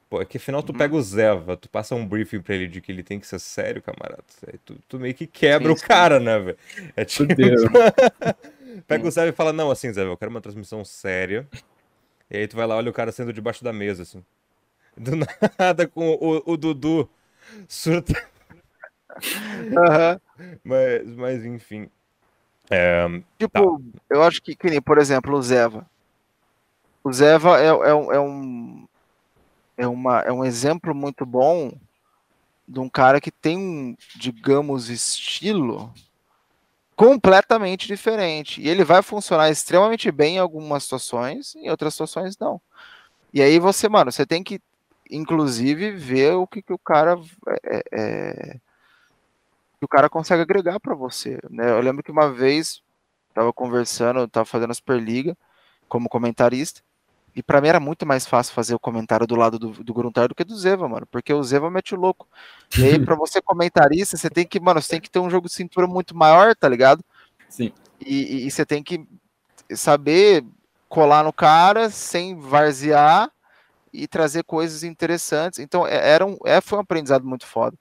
Pô, é que afinal tu pega o Zeva, tu passa um briefing pra ele de que ele tem que ser sério, camarada. Aí tu, tu meio que quebra Sim, o cara, né, velho? É tipo. Pega o Zeva e fala, não, assim, Zeva, eu quero uma transmissão séria. E aí tu vai lá, olha o cara sendo debaixo da mesa, assim. Do nada com o, o Dudu surta. Aham. Mas, mas enfim. É, Tipo, eu acho que, que nem, por exemplo, o Zeva. O Zeva é, é, um- é um é, uma, é um exemplo muito bom de um cara que tem um, digamos, estilo completamente diferente. E ele vai funcionar extremamente bem em algumas situações, em outras situações não. E aí você, mano, você tem que, inclusive, ver o que, que o cara é, é, que o cara consegue agregar para você. Né? Eu lembro que uma vez tava conversando, tava fazendo a Superliga como comentarista. E pra mim era muito mais fácil fazer o comentário do lado do, do Gruntar do que do Zeva, mano. Porque o Zeva mete o louco. E aí, pra você comentarista, você tem que, mano, você tem que ter um jogo de cintura muito maior, tá ligado? Sim. E, e- e você tem que saber colar no cara sem varzear e trazer coisas interessantes. Então, é- era um, é, foi um aprendizado muito foda.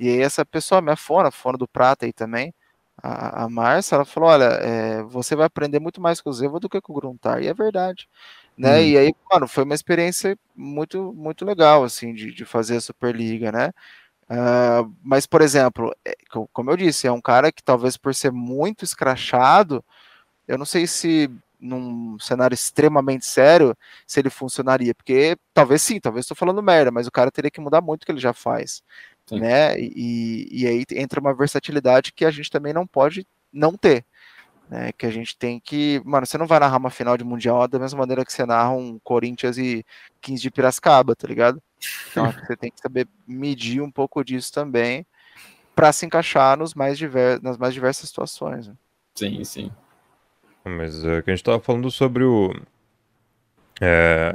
E aí, essa pessoa, minha fona, fona do Prata aí também, a, a Márcia, ela falou: olha, é, você vai aprender muito mais com o Zeva do que com o Gruntar. E é verdade. Né? Hum. E aí, mano, foi uma experiência muito, muito legal, assim, de, de fazer a Superliga, né? Ah, mas, por exemplo, é, co- como eu disse, é um cara que talvez por ser muito escrachado, eu não sei se num cenário extremamente sério, se ele funcionaria, porque talvez sim, talvez estou falando merda, mas o cara teria que mudar muito o que ele já faz, Sim. né? E, e aí entra uma versatilidade que a gente também não pode não ter, né? Que a gente tem que, mano, você não vai narrar uma final de mundial da mesma maneira que você narra um Corinthians e 15 de Piracicaba, tá ligado? Então acho que você tem que saber medir um pouco disso também para se encaixar nos mais diver... nas mais diversas situações. né? Sim, sim. Mas é que a gente tava falando sobre o. é,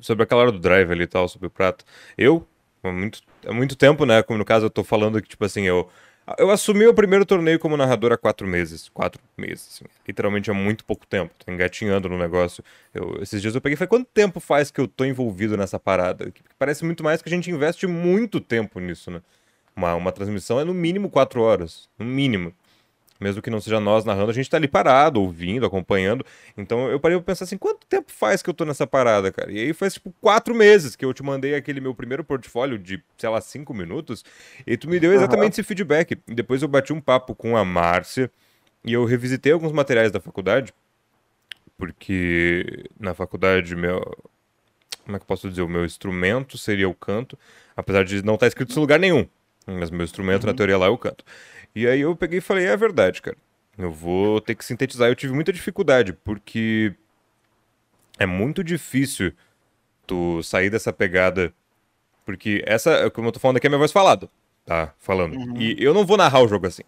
sobre aquela hora do drive ali e tal, sobre o prato. Eu, há muito, há muito tempo, né? Como no caso eu tô falando que, tipo assim, eu. Eu assumi o primeiro torneio como narrador há quatro meses. Quatro meses, assim. Literalmente há muito pouco tempo. Tô engatinhando no negócio. Eu- esses dias eu peguei falei, quanto tempo faz que eu tô envolvido nessa parada? Parece muito mais que a gente investe muito tempo nisso, né? Uma, uma transmissão é no mínimo quatro horas. No mínimo. Mesmo que não seja nós narrando, a gente tá ali parado, ouvindo, acompanhando. Então eu parei pra pensar assim, quanto tempo faz que eu tô nessa parada, cara? E aí faz tipo quatro meses que eu te mandei aquele meu primeiro portfólio de, sei lá, cinco minutos. E tu me deu exatamente esse feedback. E depois eu bati um papo com a Márcia e eu revisitei alguns materiais da faculdade. Porque na faculdade, meu. Como é que eu posso dizer? O meu instrumento seria o canto, apesar de não estar escrito em lugar nenhum. Mas meu instrumento, na teoria, lá é o canto. E aí eu peguei e falei, é verdade, cara. Eu vou ter que sintetizar. Eu tive muita dificuldade, porque é muito difícil tu sair dessa pegada. Porque essa, como eu tô falando aqui, é minha voz falada. Tá, falando. E eu não vou narrar o jogo assim.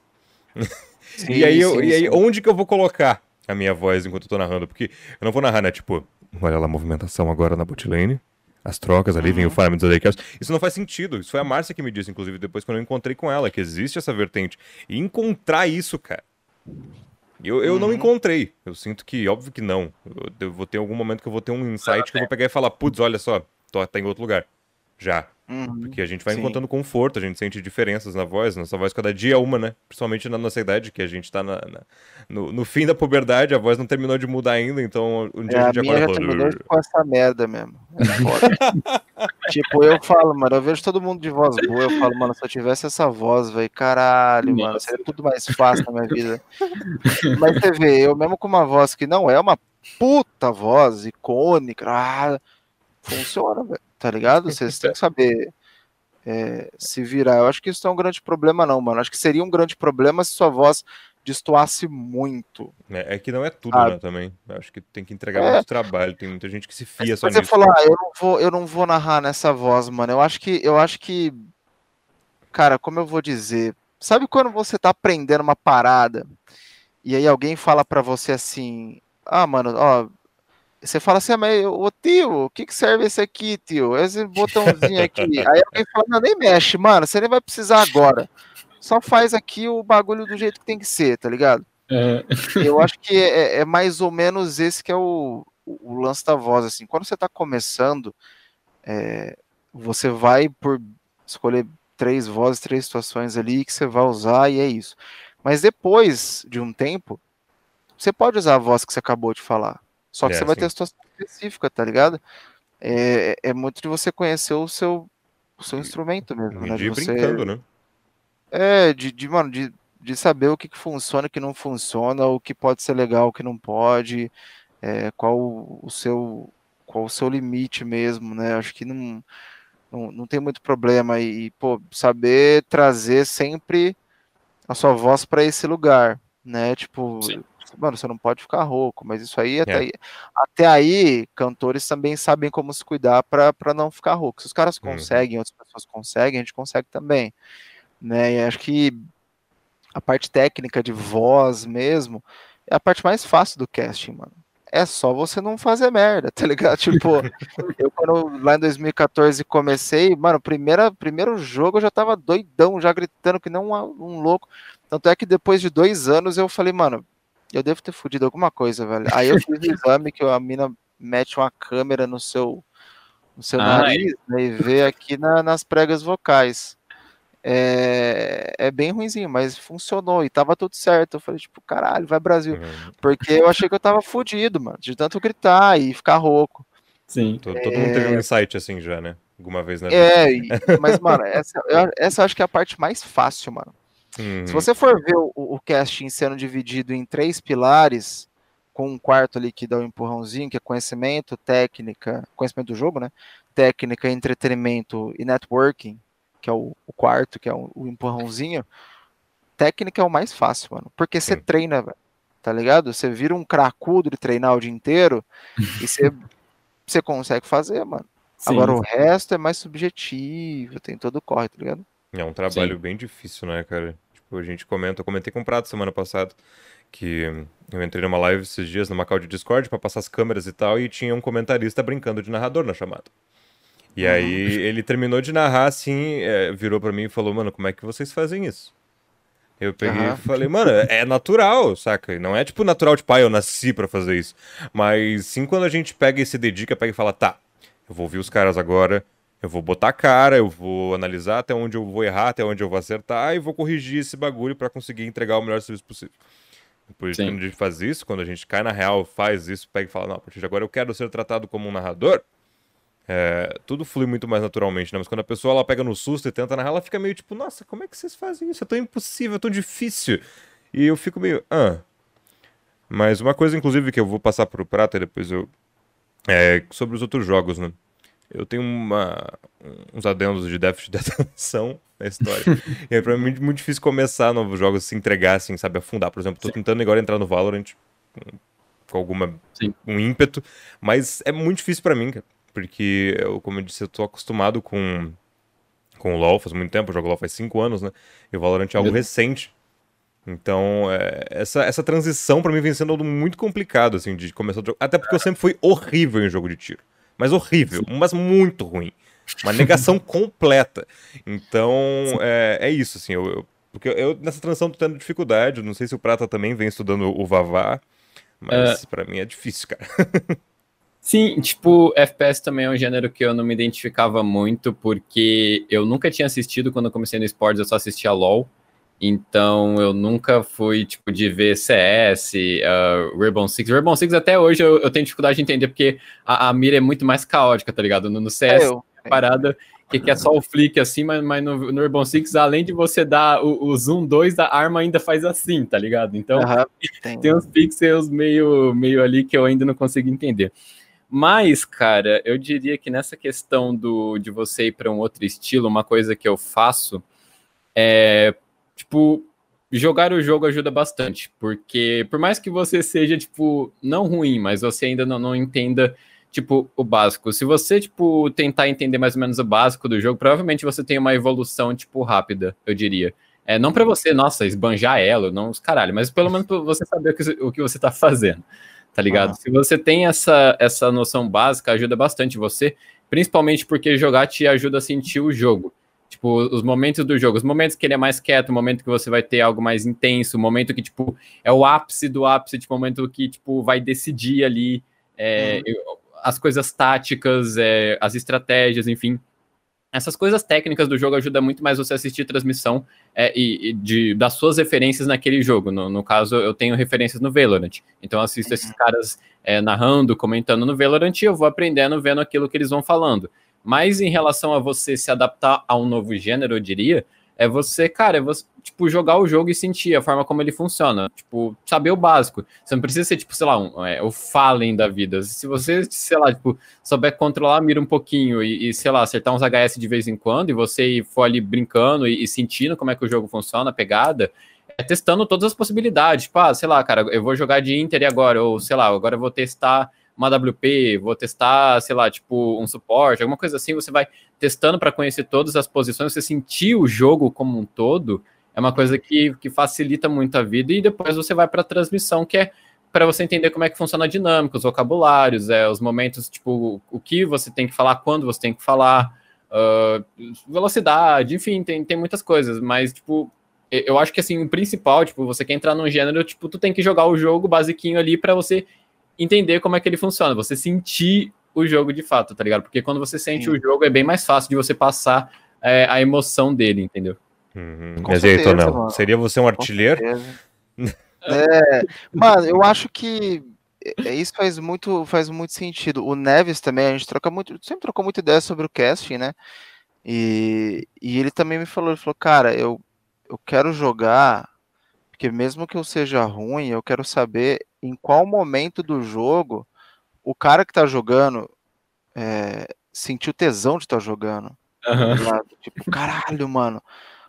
e aí, eu- Sim, e aí sim. onde que eu vou colocar a minha voz enquanto eu tô narrando? Porque eu não vou narrar, né? Tipo, olha lá a movimentação agora na botlane. As trocas ali, vem o farm do Lakers. Isso não faz sentido. Isso foi a Márcia que me disse, inclusive, depois quando eu encontrei com ela, que existe essa vertente. E encontrar isso, cara. Eu, eu não encontrei. Eu sinto que, óbvio que não. Eu, eu vou ter algum momento que eu vou ter um insight que eu vou pegar e falar, putz, olha só, tô, tá em outro lugar. Já. Uhum. Porque a gente vai Sim. encontrando conforto, a gente sente diferenças na voz. Nossa voz cada dia é uma, né? Principalmente na nossa idade, que a gente tá na, na- no, no fim da puberdade, a voz não terminou de mudar ainda, então um dia É, a a gente minha já acorda terminou falando. com essa merda mesmo. É foda. tipo, eu falo, mano, eu vejo todo mundo de voz boa, eu falo, mano, se eu tivesse essa voz, velho, caralho, mano, seria tudo mais fácil na minha vida. Mas você vê, eu mesmo com uma voz que não é uma puta voz icônica, ah, funciona, velho, tá ligado? Vocês têm que saber é, se virar. Eu acho que isso não é um grande problema, não, mano. Acho que seria um grande problema se sua voz destoasse muito. É, é que não é tudo, Ah. né, também. Eu acho que tem que entregar É. muito trabalho, tem muita gente que se fia só você nisso. falou, ah, eu não vou, eu não vou narrar nessa voz, mano. Eu acho que, eu acho que, cara, como eu vou dizer, sabe quando você tá aprendendo uma parada e aí alguém fala pra você assim, ah, mano, ó, você fala assim, ah, mas ô tio, o que que serve esse aqui, tio? Esse botãozinho aqui. Aí alguém fala, não, nem mexe, mano, você nem vai precisar agora. Só faz aqui o bagulho do jeito que tem que ser, tá ligado? É, Eu acho que é, é mais ou menos esse que é o, o, o lance da voz, assim. Quando você tá começando, é, você vai por escolher três vozes, três situações ali que você vai usar e é isso. Mas depois de um tempo, você pode usar a voz que você acabou de falar. Só que É, você vai sim. ter a situação específica, tá ligado? É, é muito de você conhecer o seu, o seu instrumento mesmo, né? De você, brincando, né? é, de, de, mano, de, de saber o que, que funciona, o que não funciona, o que pode ser legal, o que não pode, é, qual o seu qual o seu limite mesmo, né? Acho que não, não, não tem muito problema e, pô, saber trazer sempre a sua voz para esse lugar, né? Tipo, Sim. Mano, você não pode ficar rouco, mas isso aí até, É. aí, até aí, cantores também sabem como se cuidar para não ficar rouco. Se os caras Uhum. conseguem, outras pessoas conseguem, a gente consegue também né? E acho que a parte técnica de voz mesmo é a parte mais fácil do casting, mano. É só você não fazer merda, tá ligado? Tipo, eu quando lá em 2014 comecei, mano, primeira, primeiro jogo eu já tava doidão, já gritando que não um louco. Tanto é que depois de dois anos eu falei, mano, eu devo ter fudido alguma coisa, velho. Aí eu fiz o exame que a mina mete uma câmera no seu, no seu Ah, nariz né, e vê aqui na- nas pregas vocais é, é bem ruimzinho, mas funcionou e tava tudo certo. Eu falei, tipo, caralho, vai Brasil. Uhum. Porque eu achei que eu tava fudido, mano, de tanto gritar e ficar rouco. Sim. Todo, todo mundo teve um insight assim já, né? Alguma vez na vida. É, mas, mano, essa, essa eu acho que é a parte mais fácil, mano. Uhum. Se você for ver o, o casting sendo dividido em três pilares, com um quarto ali que dá o empurrãozinho, que é conhecimento, técnica, conhecimento do jogo, né? Técnica, entretenimento e networking, que é o, o quarto, que é o, o empurrãozinho. Técnica é o mais fácil, mano. Porque você treina, velho. Tá ligado? Você vira um cracudo de treinar o dia inteiro e você, você consegue fazer, mano. Sim. Agora o resto é mais subjetivo, tem todo o corre, tá ligado? É um trabalho bem difícil, né, cara? Tipo, a gente comenta, eu comentei com o Prato semana passada, que eu entrei numa live esses dias numa call de Discord pra passar as câmeras e tal, e tinha um comentarista brincando de narrador na chamada. E Uhum. aí ele terminou de narrar assim, é, virou pra mim e falou, mano, como é que vocês fazem isso? Eu peguei Aham. e falei, mano, é natural, saca? Não é tipo natural de pai, eu nasci pra fazer isso. Mas sim quando a gente pega e se dedica, pega e fala, tá, eu vou ouvir os caras agora, eu vou botar a cara, eu vou analisar até onde eu vou errar, até onde eu vou acertar e vou corrigir esse bagulho pra conseguir entregar o melhor serviço possível. Depois Sim. quando a gente faz isso, quando a gente cai na real, faz isso, pega e fala, não, a partir de agora eu quero ser tratado como um narrador, é, tudo flui muito mais naturalmente, né? Mas quando a pessoa ela pega no susto e tenta narrar, ela fica meio tipo, nossa, como é que vocês fazem isso? É tão impossível, é tão difícil. E eu fico meio, ah. Mas uma coisa, inclusive, que eu vou passar pro Prata e depois eu. É sobre os outros jogos, né? Eu tenho uma, uns adendos de déficit de atenção na história. e é pra mim muito difícil começar novos jogos, se entregar, assim, sabe, afundar. Por exemplo, tô tentando agora entrar no Valorant com, alguma Sim. um ímpeto, mas é muito difícil pra mim, cara. Porque, eu, como eu disse, eu tô acostumado com, com o LoL faz muito tempo, eu jogo LoL faz 5 anos, né? E o Valorant é algo Meu recente. Então, é, essa, essa transição pra mim vem sendo algo muito complicado, assim, de começar a jogar. Até porque eu sempre fui horrível em jogo de tiro. Mas horrível, mas muito ruim. Uma negação completa. Então, é, é isso, assim, eu, eu- porque eu nessa transição tô tendo dificuldade, não sei se o Prata também vem estudando o Vavá, mas pra mim é difícil, cara. Sim, tipo, FPS também é um gênero que eu não me identificava muito, porque eu nunca tinha assistido quando eu comecei no esportes, eu só assistia LoL. Então eu nunca fui, tipo, de ver CS, uh, Rainbow Six. Rainbow Six até hoje eu, eu tenho dificuldade de entender, porque a, a mira é muito mais caótica, tá ligado? No, no CS, eu. é parada que, que é só o flick assim, mas, mas no, no Six, além de você dar o, o zoom 2, a arma ainda faz assim, tá ligado? Então Aham, tem. tem uns pixels meio, meio ali que eu ainda não consigo entender. Mas, cara, eu diria que nessa questão do, de você ir para um outro estilo, uma coisa que eu faço é, tipo, jogar o jogo ajuda bastante, porque por mais que você seja, tipo, não ruim, mas você ainda não, não entenda, tipo, o básico. Se você, tipo, tentar entender mais ou menos o básico do jogo, provavelmente você tem uma evolução, tipo, rápida, eu diria. É, não para você, nossa, esbanjar elo, não os caralho, mas pelo menos pra você saber o que, o que você tá fazendo, tá ligado? Ah. Se você tem essa, essa noção básica, ajuda bastante você, principalmente porque jogar te ajuda a sentir o jogo. Tipo, os momentos do jogo, os momentos que ele é mais quieto, o momento que você vai ter algo mais intenso, o momento que, tipo, é o ápice do ápice, tipo, o momento que, tipo, vai decidir ali é, Uhum. as coisas táticas, é, as estratégias, enfim. essas coisas técnicas do jogo ajudam muito mais você assistir transmissão é, e, e, de, das suas referências naquele jogo. No, no, caso, eu tenho referências no Valorant. Então, eu assisto uhum. esses caras é, narrando, comentando no Valorant e eu vou aprendendo, vendo aquilo que eles vão falando. Mas em relação a você se adaptar a um novo gênero, eu diria, é você, cara, é você, tipo, jogar o jogo e sentir a forma como ele funciona. Tipo, saber o básico. Você não precisa ser, tipo, sei lá, um, é, o Fallen da vida. Se você, sei lá, tipo, souber controlar a mira um pouquinho e, e, sei lá, acertar uns HS de vez em quando e você for ali brincando e, e sentindo como é que o jogo funciona, a pegada, é testando todas as possibilidades. Tipo, ah, sei lá, cara, eu vou jogar de Inter agora, ou sei lá, agora eu vou testar uma WP, vou testar, sei lá, tipo um suporte, alguma coisa assim, você vai testando para conhecer todas as posições, você sentir o jogo como um todo, é uma coisa que, que facilita muito a vida, e depois você vai para a transmissão, que é para você entender como é que funciona a dinâmica, os vocabulários, é, os momentos, tipo, o que você tem que falar, quando você tem que falar, uh, velocidade, enfim, tem, tem muitas coisas, mas, tipo, eu acho que, assim, o principal, tipo, você quer entrar num gênero, tipo, tu tem que jogar o jogo basiquinho ali para você entender como é que ele funciona, você sentir o jogo de fato, tá ligado? Porque quando você sente Sim. o jogo, é bem mais fácil de você passar é, a emoção dele, entendeu? Uhum. Mas aí, Tonel, seria você um artilheiro? é, mano, eu acho que é, isso faz muito, faz muito sentido. O Neves também, a gente troca muito, sempre trocou muita ideia sobre o casting, né? E, e ele também me falou, ele falou, cara, eu, eu quero jogar, porque mesmo que eu seja ruim, eu quero saber em qual momento do jogo o cara que tá jogando é, sentiu tesão de estar tá jogando. Uhum. Tá tipo, caralho, mano,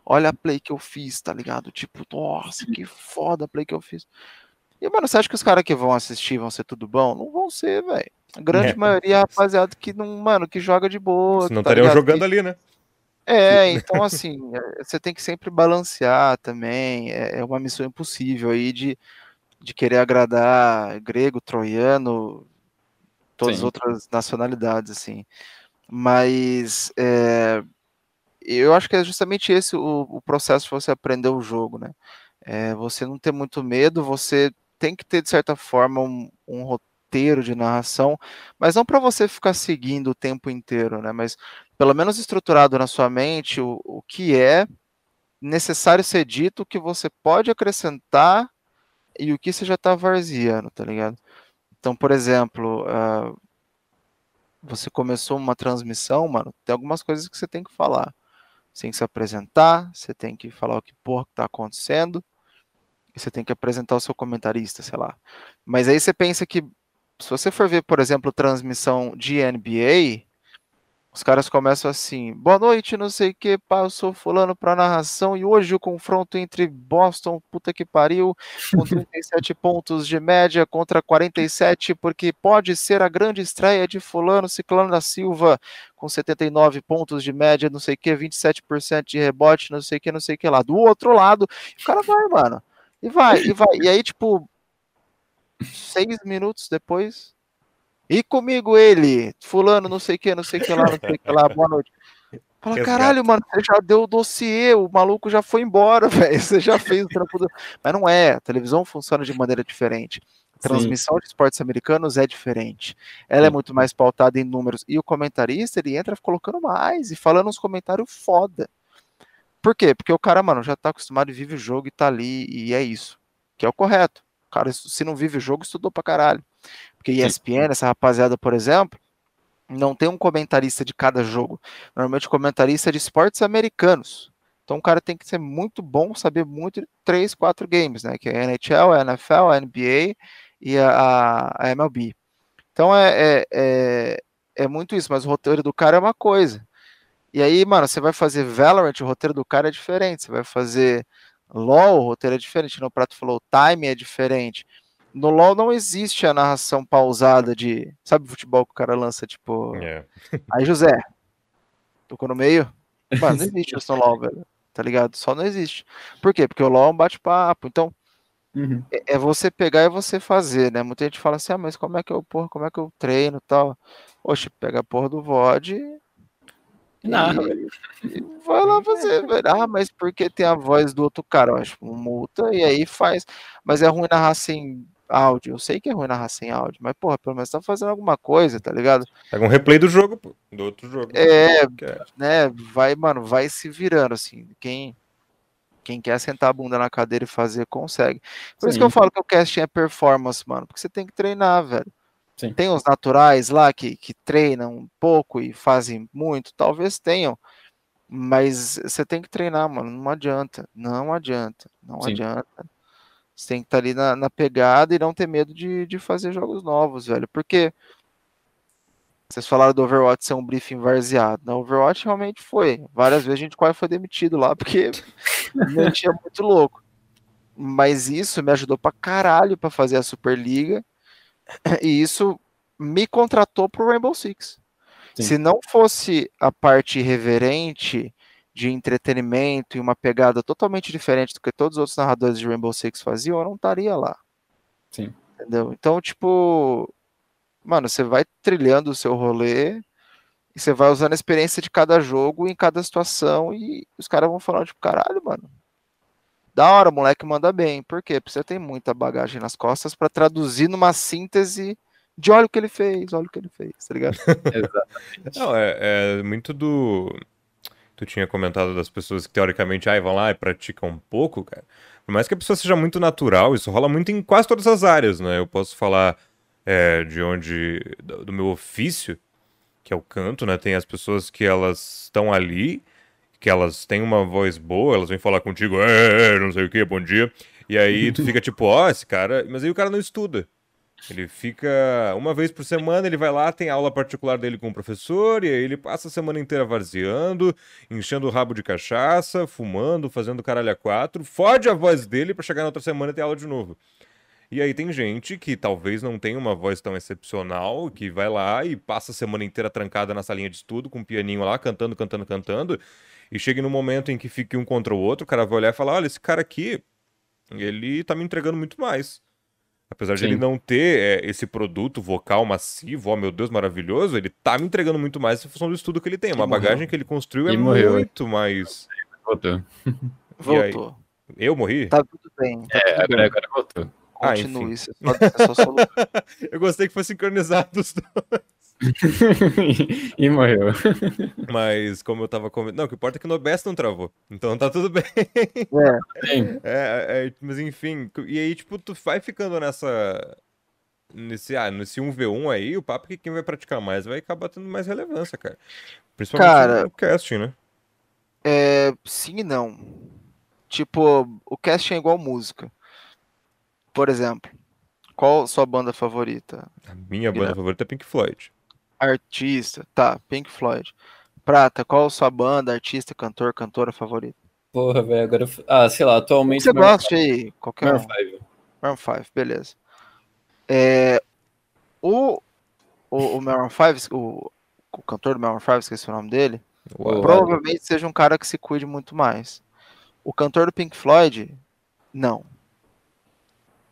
olha a play que eu fiz, tá ligado? Tipo, nossa, que foda a play que eu fiz. E, mano, você acha que os caras que vão assistir vão ser tudo bom? Não vão ser, velho. A grande é. maioria é rapaziada que não, mano, que joga de boa. Não tá estariam jogando que... ali, né? É, então assim, é, você tem que sempre balancear também. É, é uma missão impossível aí de de querer agradar grego, troiano, todas Sim. as outras nacionalidades, assim. Mas é, eu acho que é justamente esse o, o, processo de você aprender o jogo, né? É, você não ter muito medo, você tem que ter, de certa forma, um, um roteiro de narração, mas não para você ficar seguindo o tempo inteiro, né? Mas pelo menos estruturado na sua mente o, o que é necessário ser dito, o que você pode acrescentar e o que você já está varziando, tá ligado? Então, por exemplo, uh, você começou uma transmissão, mano, tem algumas coisas que você tem que falar. Você tem que se apresentar, você tem que falar o que porra que tá acontecendo, e você tem que apresentar o seu comentarista, sei lá. Mas aí você pensa que, se você for ver, por exemplo, transmissão de NBA, os caras começam assim: boa noite, não sei o que, passou fulano para narração. E hoje o confronto entre Boston, puta que pariu, com 37 pontos de média contra 47, porque pode ser a grande estreia de Fulano Ciclano da Silva, com 79 pontos de média, não sei o que, 27% de rebote, não sei o que, não sei o que lá. Do outro lado, o cara vai, mano. E vai, e vai. E aí, tipo, seis minutos depois, e comigo ele, fulano, não sei o que, não sei o que lá, não sei o que lá, boa noite. Fala, caralho, mano, você já deu o dossiê, o maluco já foi embora, velho. Você já fez o trampo do... Mas não é, a televisão funciona de maneira diferente. A transmissão Sim. de esportes americanos é diferente. Ela é Sim. é muito mais pautada em números. E o comentarista, ele entra colocando mais e falando uns comentários foda. Por quê? Porque o cara, mano, já tá acostumado e vive o jogo e tá ali, e é isso. Que é o correto. O cara, se não vive o jogo, estudou pra caralho. Porque ESPN, essa rapaziada, por exemplo, não tem um comentarista de cada jogo. Normalmente o comentarista é de esportes americanos. Então o cara tem que ser muito bom, saber muito de três, quatro games, né? Que é a NHL, a NFL, a NBA e a, a MLB. Então é, é, é, é, muito isso, mas o roteiro do cara é uma coisa. E aí, mano, você vai fazer Valorant, o roteiro do cara é diferente. Você vai fazer LoL, o roteiro é diferente. No Prato falou, o time é diferente. No LoL não existe a narração pausada de. Sabe o futebol que o cara lança, tipo. Yeah. É. Aí, José, tocou no meio? Mano, não existe isso no LoL, velho. Tá ligado? Só não existe. Por quê? Porque o LoL é um bate-papo. Então, uhum. é, é, você pegar e você fazer, né? Muita gente fala assim, ah, mas como é que eu, porra, como é que eu treino e tal? Oxe, pega a porra do VOD não, e, e vai lá fazer, velho. Ah, mas porque tem a voz do outro cara? Eu acho multa e aí faz. Mas é ruim narrar assim, áudio. Eu sei que é ruim narrar sem áudio, mas, porra, pelo menos tá fazendo alguma coisa, tá ligado? Pega um replay do jogo, pô, do outro jogo. É, né, vai, mano, vai se virando, assim. Quem, quem quer sentar a bunda na cadeira e fazer, consegue. Por Sim. isso que eu falo que o casting é performance, mano, porque você tem que treinar, velho. Sim. Tem os naturais lá que, que treinam um pouco e fazem muito, talvez tenham. Mas você tem que treinar, mano. Não adianta. Não adianta. Não Sim. adianta. Você tem que estar tá ali na, na, pegada e não ter medo de, de fazer jogos novos, velho. Porque vocês falaram do Overwatch ser um briefing varzeado. Na Overwatch realmente foi. Várias vezes a gente quase foi demitido lá, porque não tinha muito louco. Mas isso me ajudou pra caralho pra fazer a Superliga. E isso me contratou pro Rainbow Six. Sim. Se não fosse a parte irreverente de entretenimento e uma pegada totalmente diferente do que todos os outros narradores de Rainbow Six faziam, eu não estaria lá. Sim. Entendeu? Então, tipo, mano, você vai trilhando o seu rolê e você vai usando a experiência de cada jogo em cada situação e os caras vão falar, tipo, caralho, mano. Da hora, o moleque manda bem. Por quê? Porque você tem muita bagagem nas costas para traduzir numa síntese de olha o que ele fez, olha o que ele fez, tá ligado? Exatamente. Não, é, é, muito do. Tu tinha comentado das pessoas que teoricamente ah, vão lá e praticam um pouco, cara. Por mais que a pessoa seja muito natural, isso rola muito em quase todas as áreas, né? Eu posso falar é, de onde. Do, meu ofício, que é o canto, né? Tem as pessoas que elas estão ali, que elas têm uma voz boa, elas vêm falar contigo, é, não sei o que, bom dia. E aí tu fica tipo, ó, oh, esse cara. Mas aí o cara não estuda. Ele fica uma vez por semana, ele vai lá, tem aula particular dele com o professor, e aí ele passa a semana inteira varzeando, enchendo o rabo de cachaça, fumando, fazendo caralho a quatro, fode a voz dele para chegar na outra semana e ter aula de novo. E aí tem gente que talvez não tenha uma voz tão excepcional, que vai lá e passa a semana inteira trancada na salinha de estudo, com um pianinho lá, cantando, cantando, cantando, e chega no momento em que fique um contra o outro, o cara vai olhar e falar, olha, esse cara aqui, ele tá me entregando muito mais. Apesar Sim. de ele não ter é, esse produto vocal massivo, ó oh, meu Deus, maravilhoso, ele tá me entregando muito mais em função do estudo que ele tem. Uma bagagem que ele construiu e é morreu. muito mais. Voltou. Voltou. Eu morri? Tá tudo bem. Tá é, tudo agora, bem. agora voltou. Continue, ah, isso é só, é só Eu gostei que foi sincronizado os dois. e morreu. Mas, como eu tava comentando. Não, o que importa é que o Nobest não travou. Então tá tudo bem. É. é, é, mas enfim. E aí, tipo, tu vai ficando nessa. Nesse, ah, nesse 1v1 aí, o papo é que quem vai praticar mais vai acabar tendo mais relevância, cara. Principalmente cara, no casting, né? É, sim e não. Tipo, o casting é igual música. Por exemplo, qual sua banda favorita? A minha banda favorita é Pink Floyd. Artista, tá, Pink Floyd. Prata, qual sua banda, artista, cantor, cantora favorita? Porra, velho, agora. Ah, sei lá, atualmente. Você gosta aí? Qualquer Maroon 5. Maroon 5, beleza. É, o, o, o Maroon 5, o, o cantor do Maroon 5, esqueci o nome dele, Uau. provavelmente seja um cara que se cuide muito mais. O cantor do Pink Floyd, não.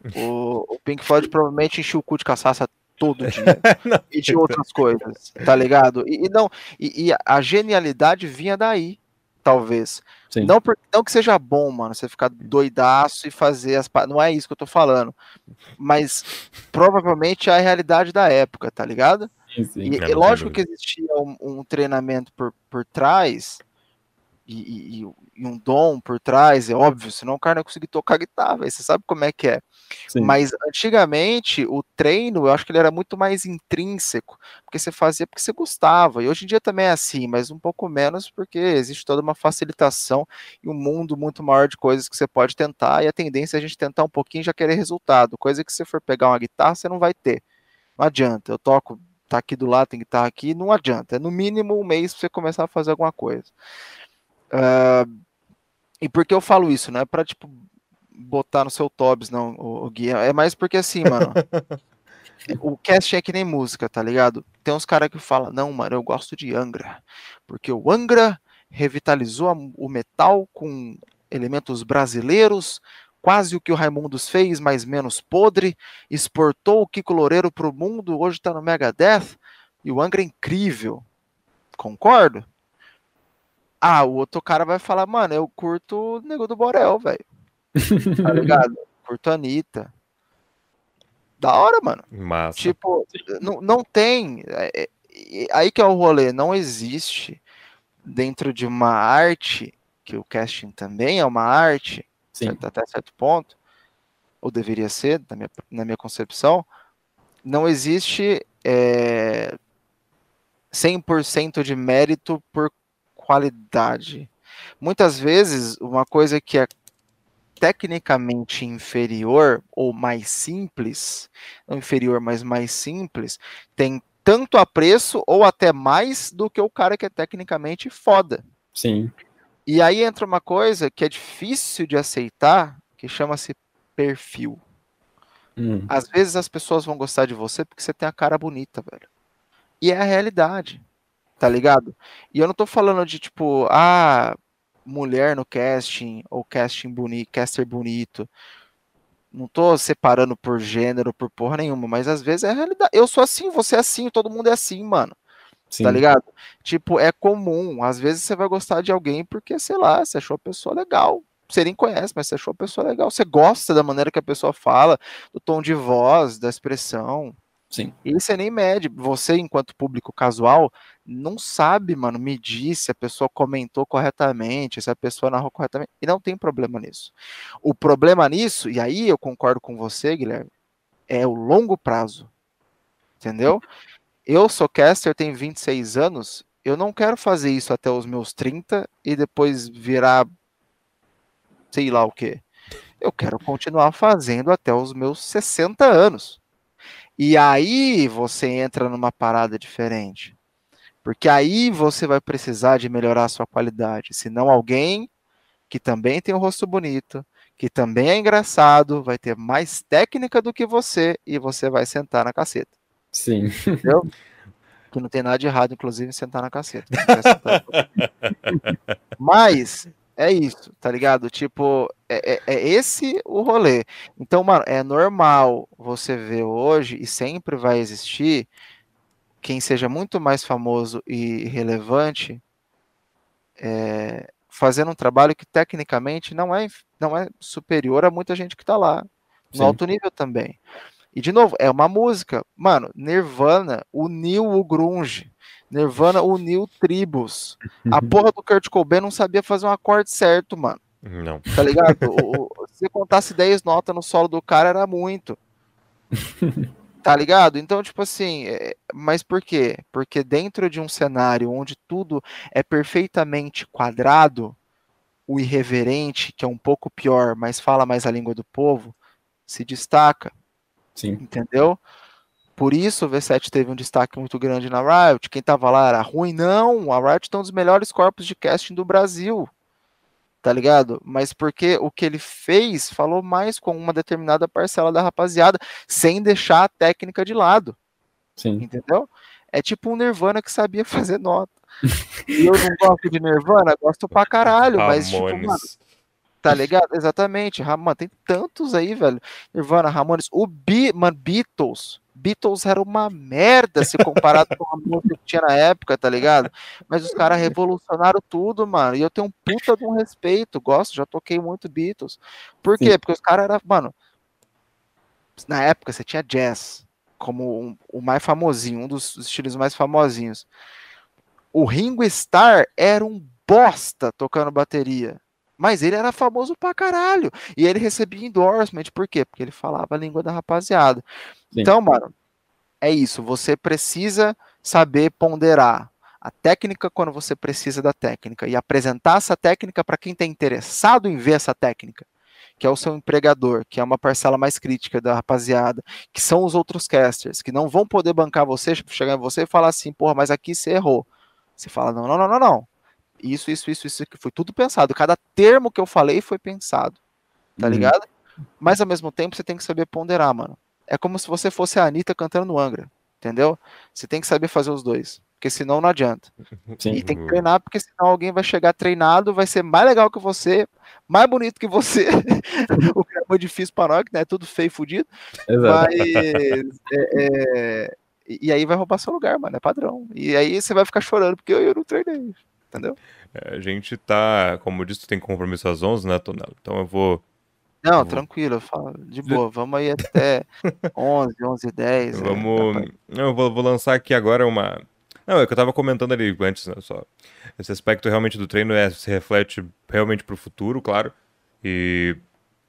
O, o Pink Floyd provavelmente encheu o cu de caçaça todo dia. e de outras coisas, tá ligado? E, e não, e, e, a genialidade vinha daí, talvez. Não, por, não que seja bom, mano, você ficar doidaço e fazer as. Não é isso que eu tô falando. Mas provavelmente é a realidade da época, tá ligado? Sim, sim. E, é, lógico que existia um, um, treinamento por, por trás. E, e, e, um dom por trás, é óbvio, senão o cara não conseguir tocar guitarra, você sabe como é que é. Sim. Mas antigamente o treino, eu acho que ele era muito mais intrínseco, porque você fazia porque você gostava. E hoje em dia também é assim, mas um pouco menos porque existe toda uma facilitação e um mundo muito maior de coisas que você pode tentar. E a tendência é a gente tentar um pouquinho e já querer resultado. Coisa que se você for pegar uma guitarra, você não vai ter. Não adianta. Eu toco, tá aqui do lado, tem guitarra aqui, não adianta. É no mínimo um mês para você começar a fazer alguma coisa. Uh, e por que eu falo isso, não é pra, tipo, botar no seu Tobs, não, o, o guia. É mais porque assim, mano. o cast é que nem música, tá ligado? Tem uns caras que falam, não, mano, eu gosto de Angra. Porque o Angra revitalizou o metal com elementos brasileiros, quase o que o Raimundos fez, mas menos podre, exportou o Kiko Loureiro pro mundo, hoje tá no Megadeth, e o Angra é incrível. Concordo? Ah, o outro cara vai falar, mano, eu curto o Nego do Borel, velho. Tá ligado? curto a Anitta. Da hora, mano. Massa. Tipo, não, não tem. é, é, aí que é o rolê, não existe dentro de uma arte, que o casting também é uma arte, certo? até certo ponto, ou deveria ser, na minha, na minha concepção, não existe é, 100% de mérito por qualidade. Muitas vezes, uma coisa que é tecnicamente inferior ou mais simples, não inferior, mas mais simples, tem tanto apreço ou até mais do que o cara que é tecnicamente foda. Sim. E aí entra uma coisa que é difícil de aceitar, que chama-se perfil. Hum, Às vezes as pessoas vão gostar de você porque você tem a cara bonita, velho. E é a realidade, tá ligado? E eu não tô falando de tipo, ah, mulher no casting, ou casting bonito, caster bonito. Não tô separando por gênero, por porra nenhuma, mas às vezes é a realidade. Eu sou assim, você é assim, todo mundo é assim, mano. sim. Tá ligado? Tipo, é comum. Às vezes você vai gostar de alguém porque, sei lá, você achou a pessoa legal. Você nem conhece, mas você achou a pessoa legal. Você gosta da maneira que a pessoa fala, do tom de voz, da expressão. Sim. E você nem mede. Você, enquanto público casual, não sabe, mano, medir se a pessoa comentou corretamente, se a pessoa narrou corretamente. E não tem problema nisso. O problema nisso, e aí eu concordo com você, Guilherme, é o longo prazo. Entendeu? Eu sou caster, tenho 26 anos. Eu não quero fazer isso até os meus 30 e depois virar sei lá o quê. Eu quero continuar fazendo até os meus 60 anos. E aí você entra numa parada diferente. Porque aí você vai precisar de melhorar a sua qualidade. Senão alguém que também tem um rosto bonito, que também é engraçado, vai ter mais técnica do que você e você vai sentar na caceta. Sim. Entendeu? que não tem nada de errado, inclusive, em sentar na caceta. Mas é isso, tá ligado? Tipo, é, é- é esse o rolê. Então, mano, é normal você ver hoje, e sempre vai existir, quem seja muito mais famoso e relevante, é, fazendo um trabalho que tecnicamente não é, não é superior a muita gente que tá lá. No Sim. alto nível também. E, de novo, é uma música. Mano, Nirvana uniu o grunge. Nirvana uniu tribos. A porra do Kurt Cobain não sabia fazer um acorde certo, mano. Não. Tá ligado? O- o- se contasse 10 notas no solo do cara, era muito. Tá ligado? Então, tipo assim, é, mas por quê? Porque dentro de um cenário onde tudo é perfeitamente quadrado, o irreverente, que é um pouco pior, mas fala mais a língua do povo, se destaca Sim. entendeu? Por isso o V7 teve um destaque muito grande na Riot. Quem tava lá era ruim? Não, a Riot tem um dos melhores corpos de casting do Brasil. Tá ligado? Mas porque o que ele fez falou mais com uma determinada parcela da rapaziada, sem deixar a técnica de lado, Sim. entendeu? É tipo um Nirvana que sabia fazer nota. E eu não gosto de Nirvana, gosto pra caralho, mas tipo, mano. Tá ligado? Exatamente. Mano, tem tantos aí, velho. Nirvana, Ramones. O Be mano, Beatles. Beatles era uma merda se comparado com a música que tinha na época, tá ligado? Mas os caras revolucionaram tudo, mano. E eu tenho um puta de um respeito. Gosto, já toquei muito Beatles. Por quê? Sim. Porque os caras eram, mano. Na época você tinha jazz como um- o mais famosinho, um dos estilos mais famosinhos. O Ringo Starr era um bosta tocando bateria. Mas ele era famoso pra caralho. E ele recebia endorsement. Por quê? Porque ele falava a língua da rapaziada. Sim. Então, mano, é isso. Você precisa saber ponderar a técnica quando você precisa da técnica e apresentar essa técnica para quem está interessado em ver essa técnica, que é o seu empregador, que é uma parcela mais crítica da rapaziada, que são os outros casters, que não vão poder bancar você, chegar em você e falar assim, porra, mas aqui você errou. Você fala, não, não, não, não, não. Isso, isso, isso, isso, que foi tudo pensado. Cada termo que eu falei foi pensado. Tá Uhum. ligado? Mas ao mesmo tempo você tem que saber ponderar, mano. É como se você fosse a Anitta cantando no Angra. Entendeu? Você tem que saber fazer os dois. Porque senão não adianta. Sim. E tem que treinar, porque senão alguém vai chegar treinado, vai ser mais legal que você, mais bonito que você. o que é muito difícil pra nós, que né? é tudo feio e fudido. Exato. Mas. é, é, e e aí vai roubar seu lugar, mano. É padrão. E aí você vai ficar chorando porque eu, eu não treinei. Entendeu? É, A gente tá, como eu disse, tu tem compromisso às 11, né, Tonelo? Então eu vou Não, Vou- tranquilo, eu falo, de boa. Vamos aí até 11, 11 e 10. é, Vamos. pra- Não, eu vou, vou lançar aqui agora uma. Não, é o que eu tava comentando ali antes, né? Só. Esse aspecto realmente do treino é, se reflete realmente pro futuro, claro. E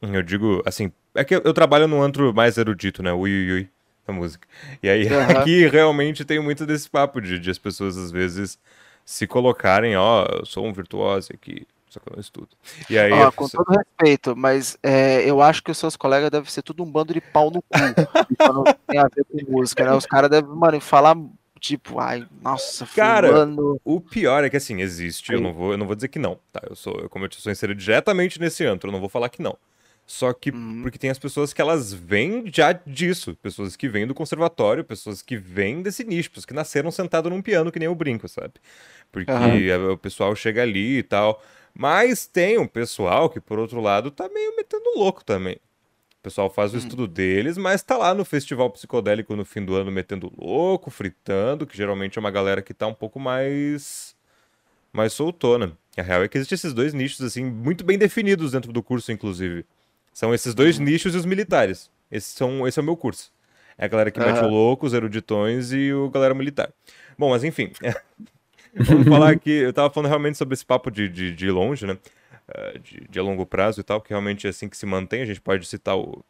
eu digo, assim, é que eu, eu trabalho num antro mais erudito, né? Ui, ui, ui, a música. E aí Aham. aqui realmente tem muito desse papo de, de as pessoas às vezes se colocarem, ó, eu sou um virtuoso aqui, só que eu não estudo. E aí. Ó, com pessoa- todo respeito, mas é, eu acho que os seus colegas devem ser tudo um bando de pau no cu. quando tem a ver com música, né? Os caras devem, mano, falar tipo, ai, nossa, Cara, fulano. O pior é que assim, existe, eu não vou, eu não vou dizer que não, tá? Eu sou, eu, como eu sou inserido diretamente nesse antro, eu não vou falar que não. Só que Uhum. porque tem as pessoas que elas vêm já disso, pessoas que vêm do conservatório, pessoas que vêm desse nicho, pessoas que nasceram sentado num piano que nem eu brinco, sabe? Porque a- o pessoal chega ali e tal. Mas tem um pessoal que, por outro lado, tá meio metendo louco também. O pessoal faz o Hum. estudo deles, mas tá lá no festival psicodélico no fim do ano metendo louco, fritando, que geralmente é uma galera que tá um pouco mais mais soltona. A real é que existem esses dois nichos assim muito bem definidos dentro do curso, inclusive. São esses dois Uhum. nichos e os militares. Esses são, esse é o meu curso. É a galera que mete o louco, os eruditões e o galera militar. Bom, mas enfim. Vamos falar aqui. Eu tava falando realmente sobre esse papo de, de, de longe, né? Ah, De, de a longo prazo e tal, que realmente é assim que se mantém. A gente pode citar o,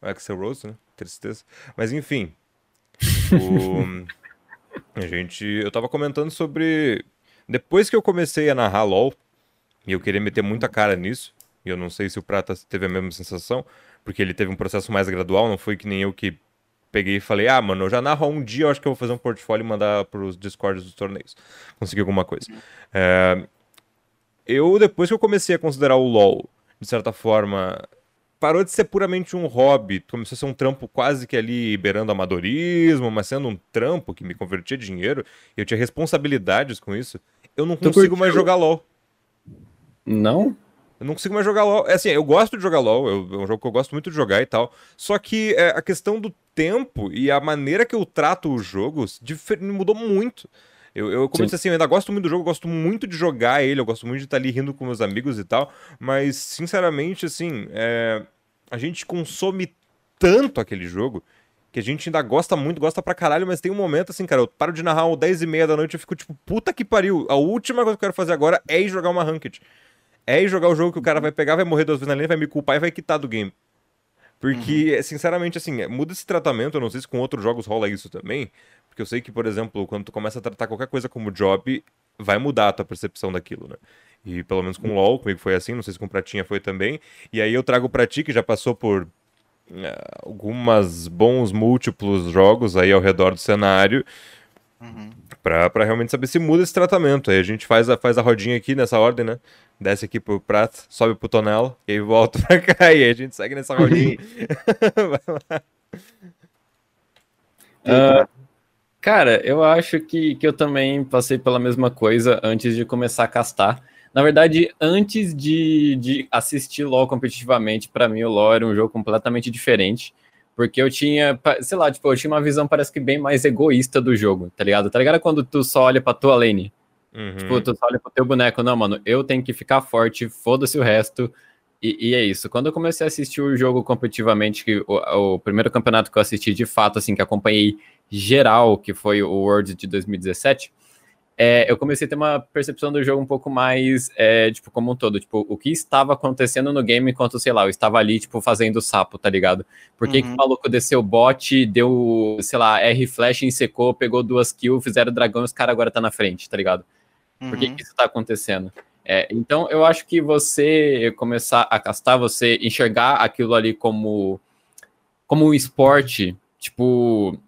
Axel Rose, né? Tristeza. Mas enfim. O, a gente. Eu tava comentando sobre. Depois que eu comecei a narrar LOL, e eu queria meter muita cara nisso, eu não sei se o Prata teve a mesma sensação, porque ele teve um processo mais gradual, não foi que nem eu que peguei e falei, ah, mano, eu já narro um dia, eu acho que eu vou fazer um portfólio e mandar pros Discords dos torneios. Consegui alguma coisa. É, eu, depois que eu comecei a considerar o LoL, de certa forma, parou de ser puramente um hobby, começou a ser um trampo quase que ali beirando amadorismo, mas sendo um trampo que me convertia em dinheiro, e eu tinha responsabilidades com isso, eu não Tu consigo mais jogar LoL. Não? Eu não consigo mais jogar LoL. É assim, eu gosto de jogar LoL, eu- é um jogo que eu gosto muito de jogar e tal. Só que é, a questão do tempo e a maneira que eu trato os jogos mudou muito. Eu, eu como eu disse assim, eu ainda gosto muito do jogo, eu gosto muito de jogar ele, eu gosto muito de estar ali rindo com meus amigos e tal. Mas, sinceramente, assim, é, a gente consome tanto aquele jogo que a gente ainda gosta muito, gosta pra caralho, mas tem um momento assim, cara, eu paro de narrar às 10 e meia da noite e fico tipo, puta que pariu, a última coisa que eu quero fazer agora é ir jogar uma ranked. É ir jogar o jogo que o cara vai pegar, vai morrer duas vezes na linha, vai me culpar e vai quitar do game. Porque, sinceramente, assim, é, muda esse tratamento, eu não sei se com outros jogos rola isso também, porque eu sei que, por exemplo, quando tu começa a tratar qualquer coisa como job, vai mudar a tua percepção daquilo, né? E pelo menos com o LoL, comigo foi assim, não sei se com Pratinha foi também. E aí eu trago pra ti, que já passou por eh, algumas bons múltiplos jogos aí ao redor do cenário, Uhum. pra, pra realmente saber se muda esse tratamento. Aí a gente faz a, faz a rodinha aqui nessa ordem, né? Desce aqui pro prato, sobe pro tonelo, e aí volta pra cá, e aí a gente segue nessa rodinha. Vai lá. Ah, cara, eu acho que, que eu também passei pela mesma coisa antes de começar a castar. Na verdade, antes de, de assistir LoL competitivamente, pra mim o LoL era um jogo completamente diferente. Porque eu tinha, sei lá, tipo, eu tinha uma visão parece que bem mais egoísta do jogo, tá ligado? Tá ligado quando tu só olha pra tua lane? Uhum. Tipo, tu só olha pro teu boneco, não, mano, eu tenho que ficar forte, foda-se o resto. E, e é isso. Quando eu comecei a assistir o jogo competitivamente, que o, o primeiro campeonato que eu assisti de fato, assim, que acompanhei geral, que foi o World de 2017, é, eu comecei a ter uma percepção do jogo um pouco mais, é, tipo, como um todo. Tipo, o que estava acontecendo no game enquanto, sei lá, eu estava ali, tipo, fazendo sapo, tá ligado? Por que, que Uhum. o maluco desceu bot, deu, sei lá, R flash, secou, pegou duas kills, fizeram dragão e os caras agora tá na frente, tá ligado? Por que, Uhum. que isso está acontecendo? É, então, eu acho que você começar a castar, você enxergar aquilo ali como, como um esporte, tipo,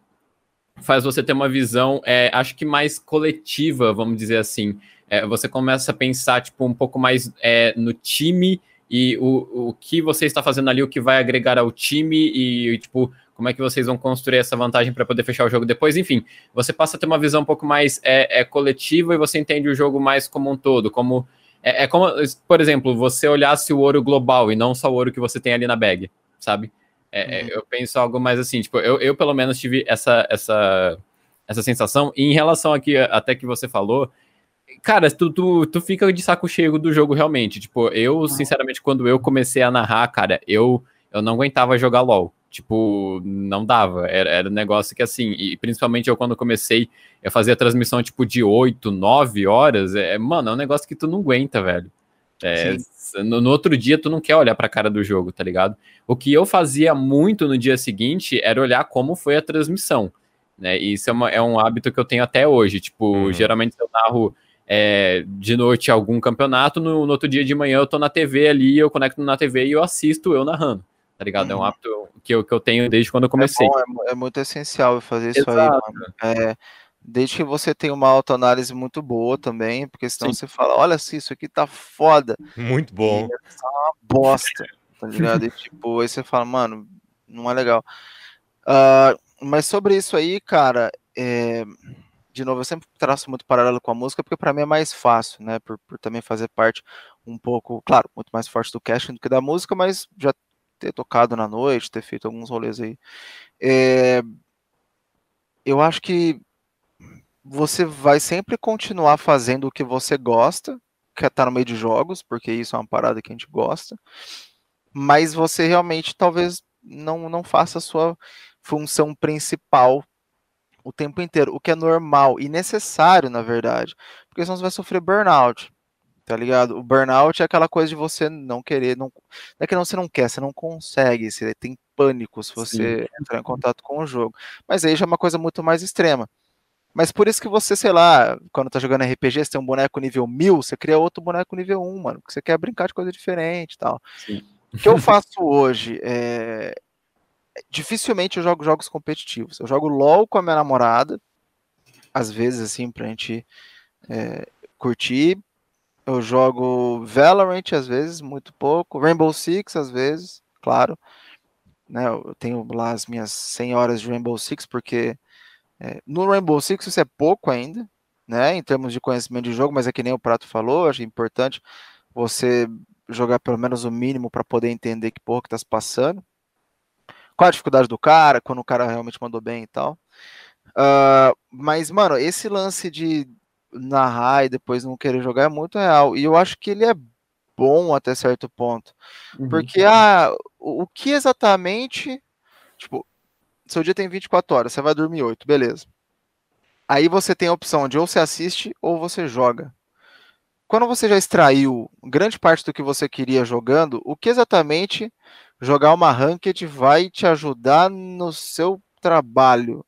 faz você ter uma visão, é, acho que mais coletiva, vamos dizer assim. É, você começa a pensar, tipo, um pouco mais é, no time e o, o que você está fazendo ali, o que vai agregar ao time e, tipo, como é que vocês vão construir essa vantagem para poder fechar o jogo depois, enfim você passa a ter uma visão um pouco mais é, é, coletiva e você entende o jogo mais como um todo, como é, é como, por exemplo, você olhasse o ouro global e não só o ouro que você tem ali na bag, sabe? É, é, Uhum. Eu penso algo mais assim, tipo, eu, eu pelo menos tive essa, essa, essa sensação, e em relação aqui até que você falou, cara, tu, tu, tu fica de saco cheio do jogo realmente. Tipo, eu, sinceramente, quando eu comecei a narrar, cara, eu, eu não aguentava jogar LOL. Tipo, não dava. Era, era um negócio que, assim, e principalmente eu quando comecei, eu fazia transmissão, tipo, de 8, 9 horas. É, mano, é um negócio que tu não aguenta, velho. É, no, no, outro dia, tu não quer olhar pra cara do jogo, tá ligado? O que eu fazia muito no dia seguinte era olhar como foi a transmissão. Né? E isso é, uma, é um hábito que eu tenho até hoje. Tipo, uhum. geralmente eu narro é, de noite algum campeonato, no, no, outro dia de manhã eu tô na TV ali, eu conecto na TV e eu assisto eu narrando, tá ligado? Uhum. É um uhum. hábito que eu, que eu tenho desde quando eu comecei. É, bom, é, é muito essencial fazer Exato. isso aí, mano. É, desde que você tenha uma autoanálise muito boa também, porque senão Sim. você fala, olha assim, isso aqui tá foda. Muito bom. E é uma bosta, tá ligado? E tipo, aí você fala, mano, não é legal. Uh, mas sobre isso aí, cara, é, de novo, eu sempre traço muito paralelo com a música, porque para mim é mais fácil, né? Por, por, também fazer parte um pouco, claro, muito mais forte do casting do que da música, mas já ter tocado na noite, ter feito alguns rolês aí. É, eu acho que você vai sempre continuar fazendo o que você gosta, que é estar no meio de jogos, porque isso é uma parada que a gente gosta, mas você realmente talvez não, não faça a sua função principal o tempo inteiro, o que é normal e necessário, na verdade, porque senão você vai sofrer burnout, tá ligado? O burnout é aquela coisa de você não querer, não, não é que não, você não quer, você não consegue, você tem pânico se você Sim. entrar em contato com o jogo, mas aí já é uma coisa muito mais extrema. Mas por isso que você, sei lá, quando tá jogando RPG, você tem um boneco nível 1000, você cria outro boneco nível 1, mano, porque você quer brincar de coisa diferente e tal. Sim. O que eu faço hoje é, dificilmente eu jogo jogos competitivos. Eu jogo LOL com a minha namorada, às vezes, assim, pra gente é, curtir. Eu jogo Valorant, às vezes, muito pouco. Rainbow Six, às vezes, claro. Né, eu tenho lá as minhas 100 horas de Rainbow Six, porque é, no Rainbow Six isso é pouco ainda, né, em termos de conhecimento de jogo, mas é que nem o Prato falou, acho importante você jogar pelo menos o mínimo para poder entender que porra que tá se passando qual a dificuldade do cara, quando o cara realmente mandou bem e tal. Uh, mas, mano, esse lance de narrar e depois não querer jogar é muito real. E eu acho que ele é bom até certo ponto. Uhum. Porque ah, o, que exatamente. Tipo, seu dia tem 24 horas, você vai dormir 8, beleza. Aí você tem a opção de ou você assiste ou você joga. Quando você já extraiu grande parte do que você queria jogando, o que exatamente jogar uma ranked vai te ajudar no seu trabalho.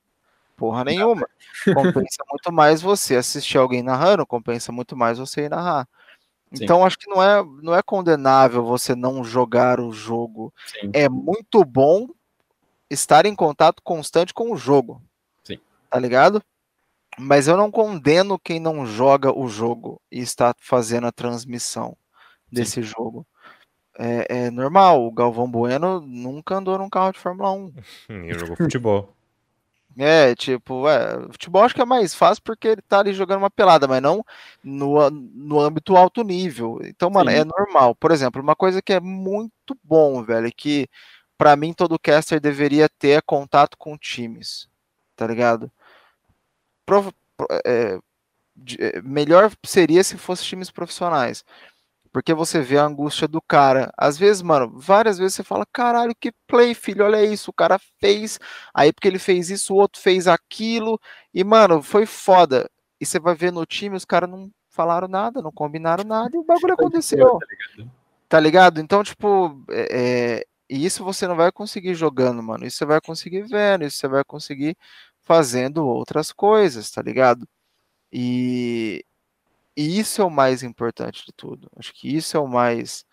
Porra nenhuma. Compensa muito mais você assistir alguém narrando, compensa muito mais você ir narrar. Sim. Então acho que não é, não é condenável você não jogar o jogo. Sim. É muito bom estar em contato constante com o jogo. Sim. Tá ligado? Mas eu não condeno quem não joga o jogo e está fazendo a transmissão desse jogo é, é, normal. O Galvão Bueno nunca andou num carro de Fórmula 1. Ele jogou futebol. É, tipo, é, futebol acho que é mais fácil porque ele tá ali jogando uma pelada, mas não no, no âmbito alto nível. Então, mano, Sim. é normal. Por exemplo, uma coisa que é muito bom, velho, que para mim todo caster deveria ter contato com times, tá ligado? Pro, é, é, melhor seria se fosse times profissionais. Porque você vê a angústia do cara. Às vezes, mano, várias vezes você fala: caralho, que play, filho, olha isso. O cara fez, aí porque ele fez isso, o outro fez aquilo. E, mano, foi foda. E você vai ver no time, os caras não falaram nada, não combinaram nada e o bagulho aconteceu. Tá ligado? Tá ligado? Então, tipo, é, é, e isso você não vai conseguir jogando, mano. Isso você vai conseguir vendo, isso você vai conseguir fazendo outras coisas, tá ligado? E, e isso é o mais importante de tudo. Acho que isso é o mais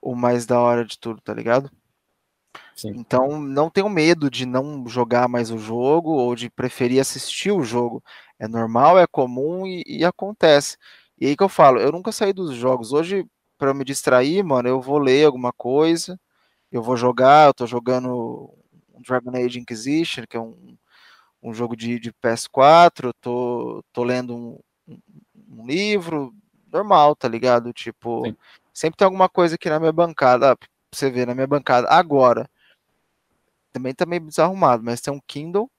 o mais da hora de tudo, tá ligado? Sim. Então não tenho medo de não jogar mais o jogo ou de preferir assistir o jogo. É normal, é comum e, e acontece. E aí que eu falo, eu nunca saí dos jogos. Hoje, para me distrair, mano, eu vou ler alguma coisa, eu vou jogar, eu tô jogando Dragon Age Inquisition, que é um, um jogo de, de PS4, eu tô, tô lendo um, um livro, normal, tá ligado? Tipo, Sim. sempre tem alguma coisa aqui na minha bancada, pra você ver, na minha bancada. Agora, também tá meio desarrumado, mas tem um Kindle,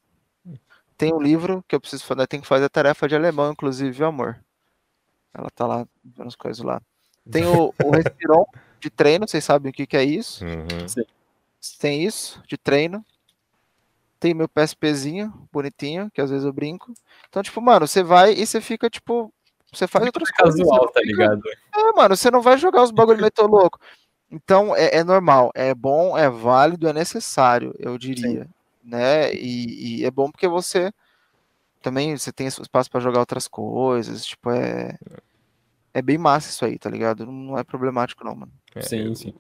tem um livro que eu preciso fazer, tem que fazer a tarefa de alemão, inclusive, viu, amor? Ela tá lá vendo as coisas lá. Tem o, o Respiron de treino, vocês sabem o que, que é isso? Uhum. Tem isso, de treino. Tem meu PSPzinho, bonitinho, que às vezes eu brinco. Então, tipo, mano, você vai e você fica, tipo, você faz outras coisas. Casual, não tá ligado? É, mano, você não vai jogar os bagulho meio louco. Então, é, é normal, é bom, é válido, é necessário, eu diria, né? E, e é bom porque você também você tem espaço pra jogar outras coisas, tipo, é é bem massa isso aí, tá ligado? Não é problemático não, mano. É, Sim, eu- sim.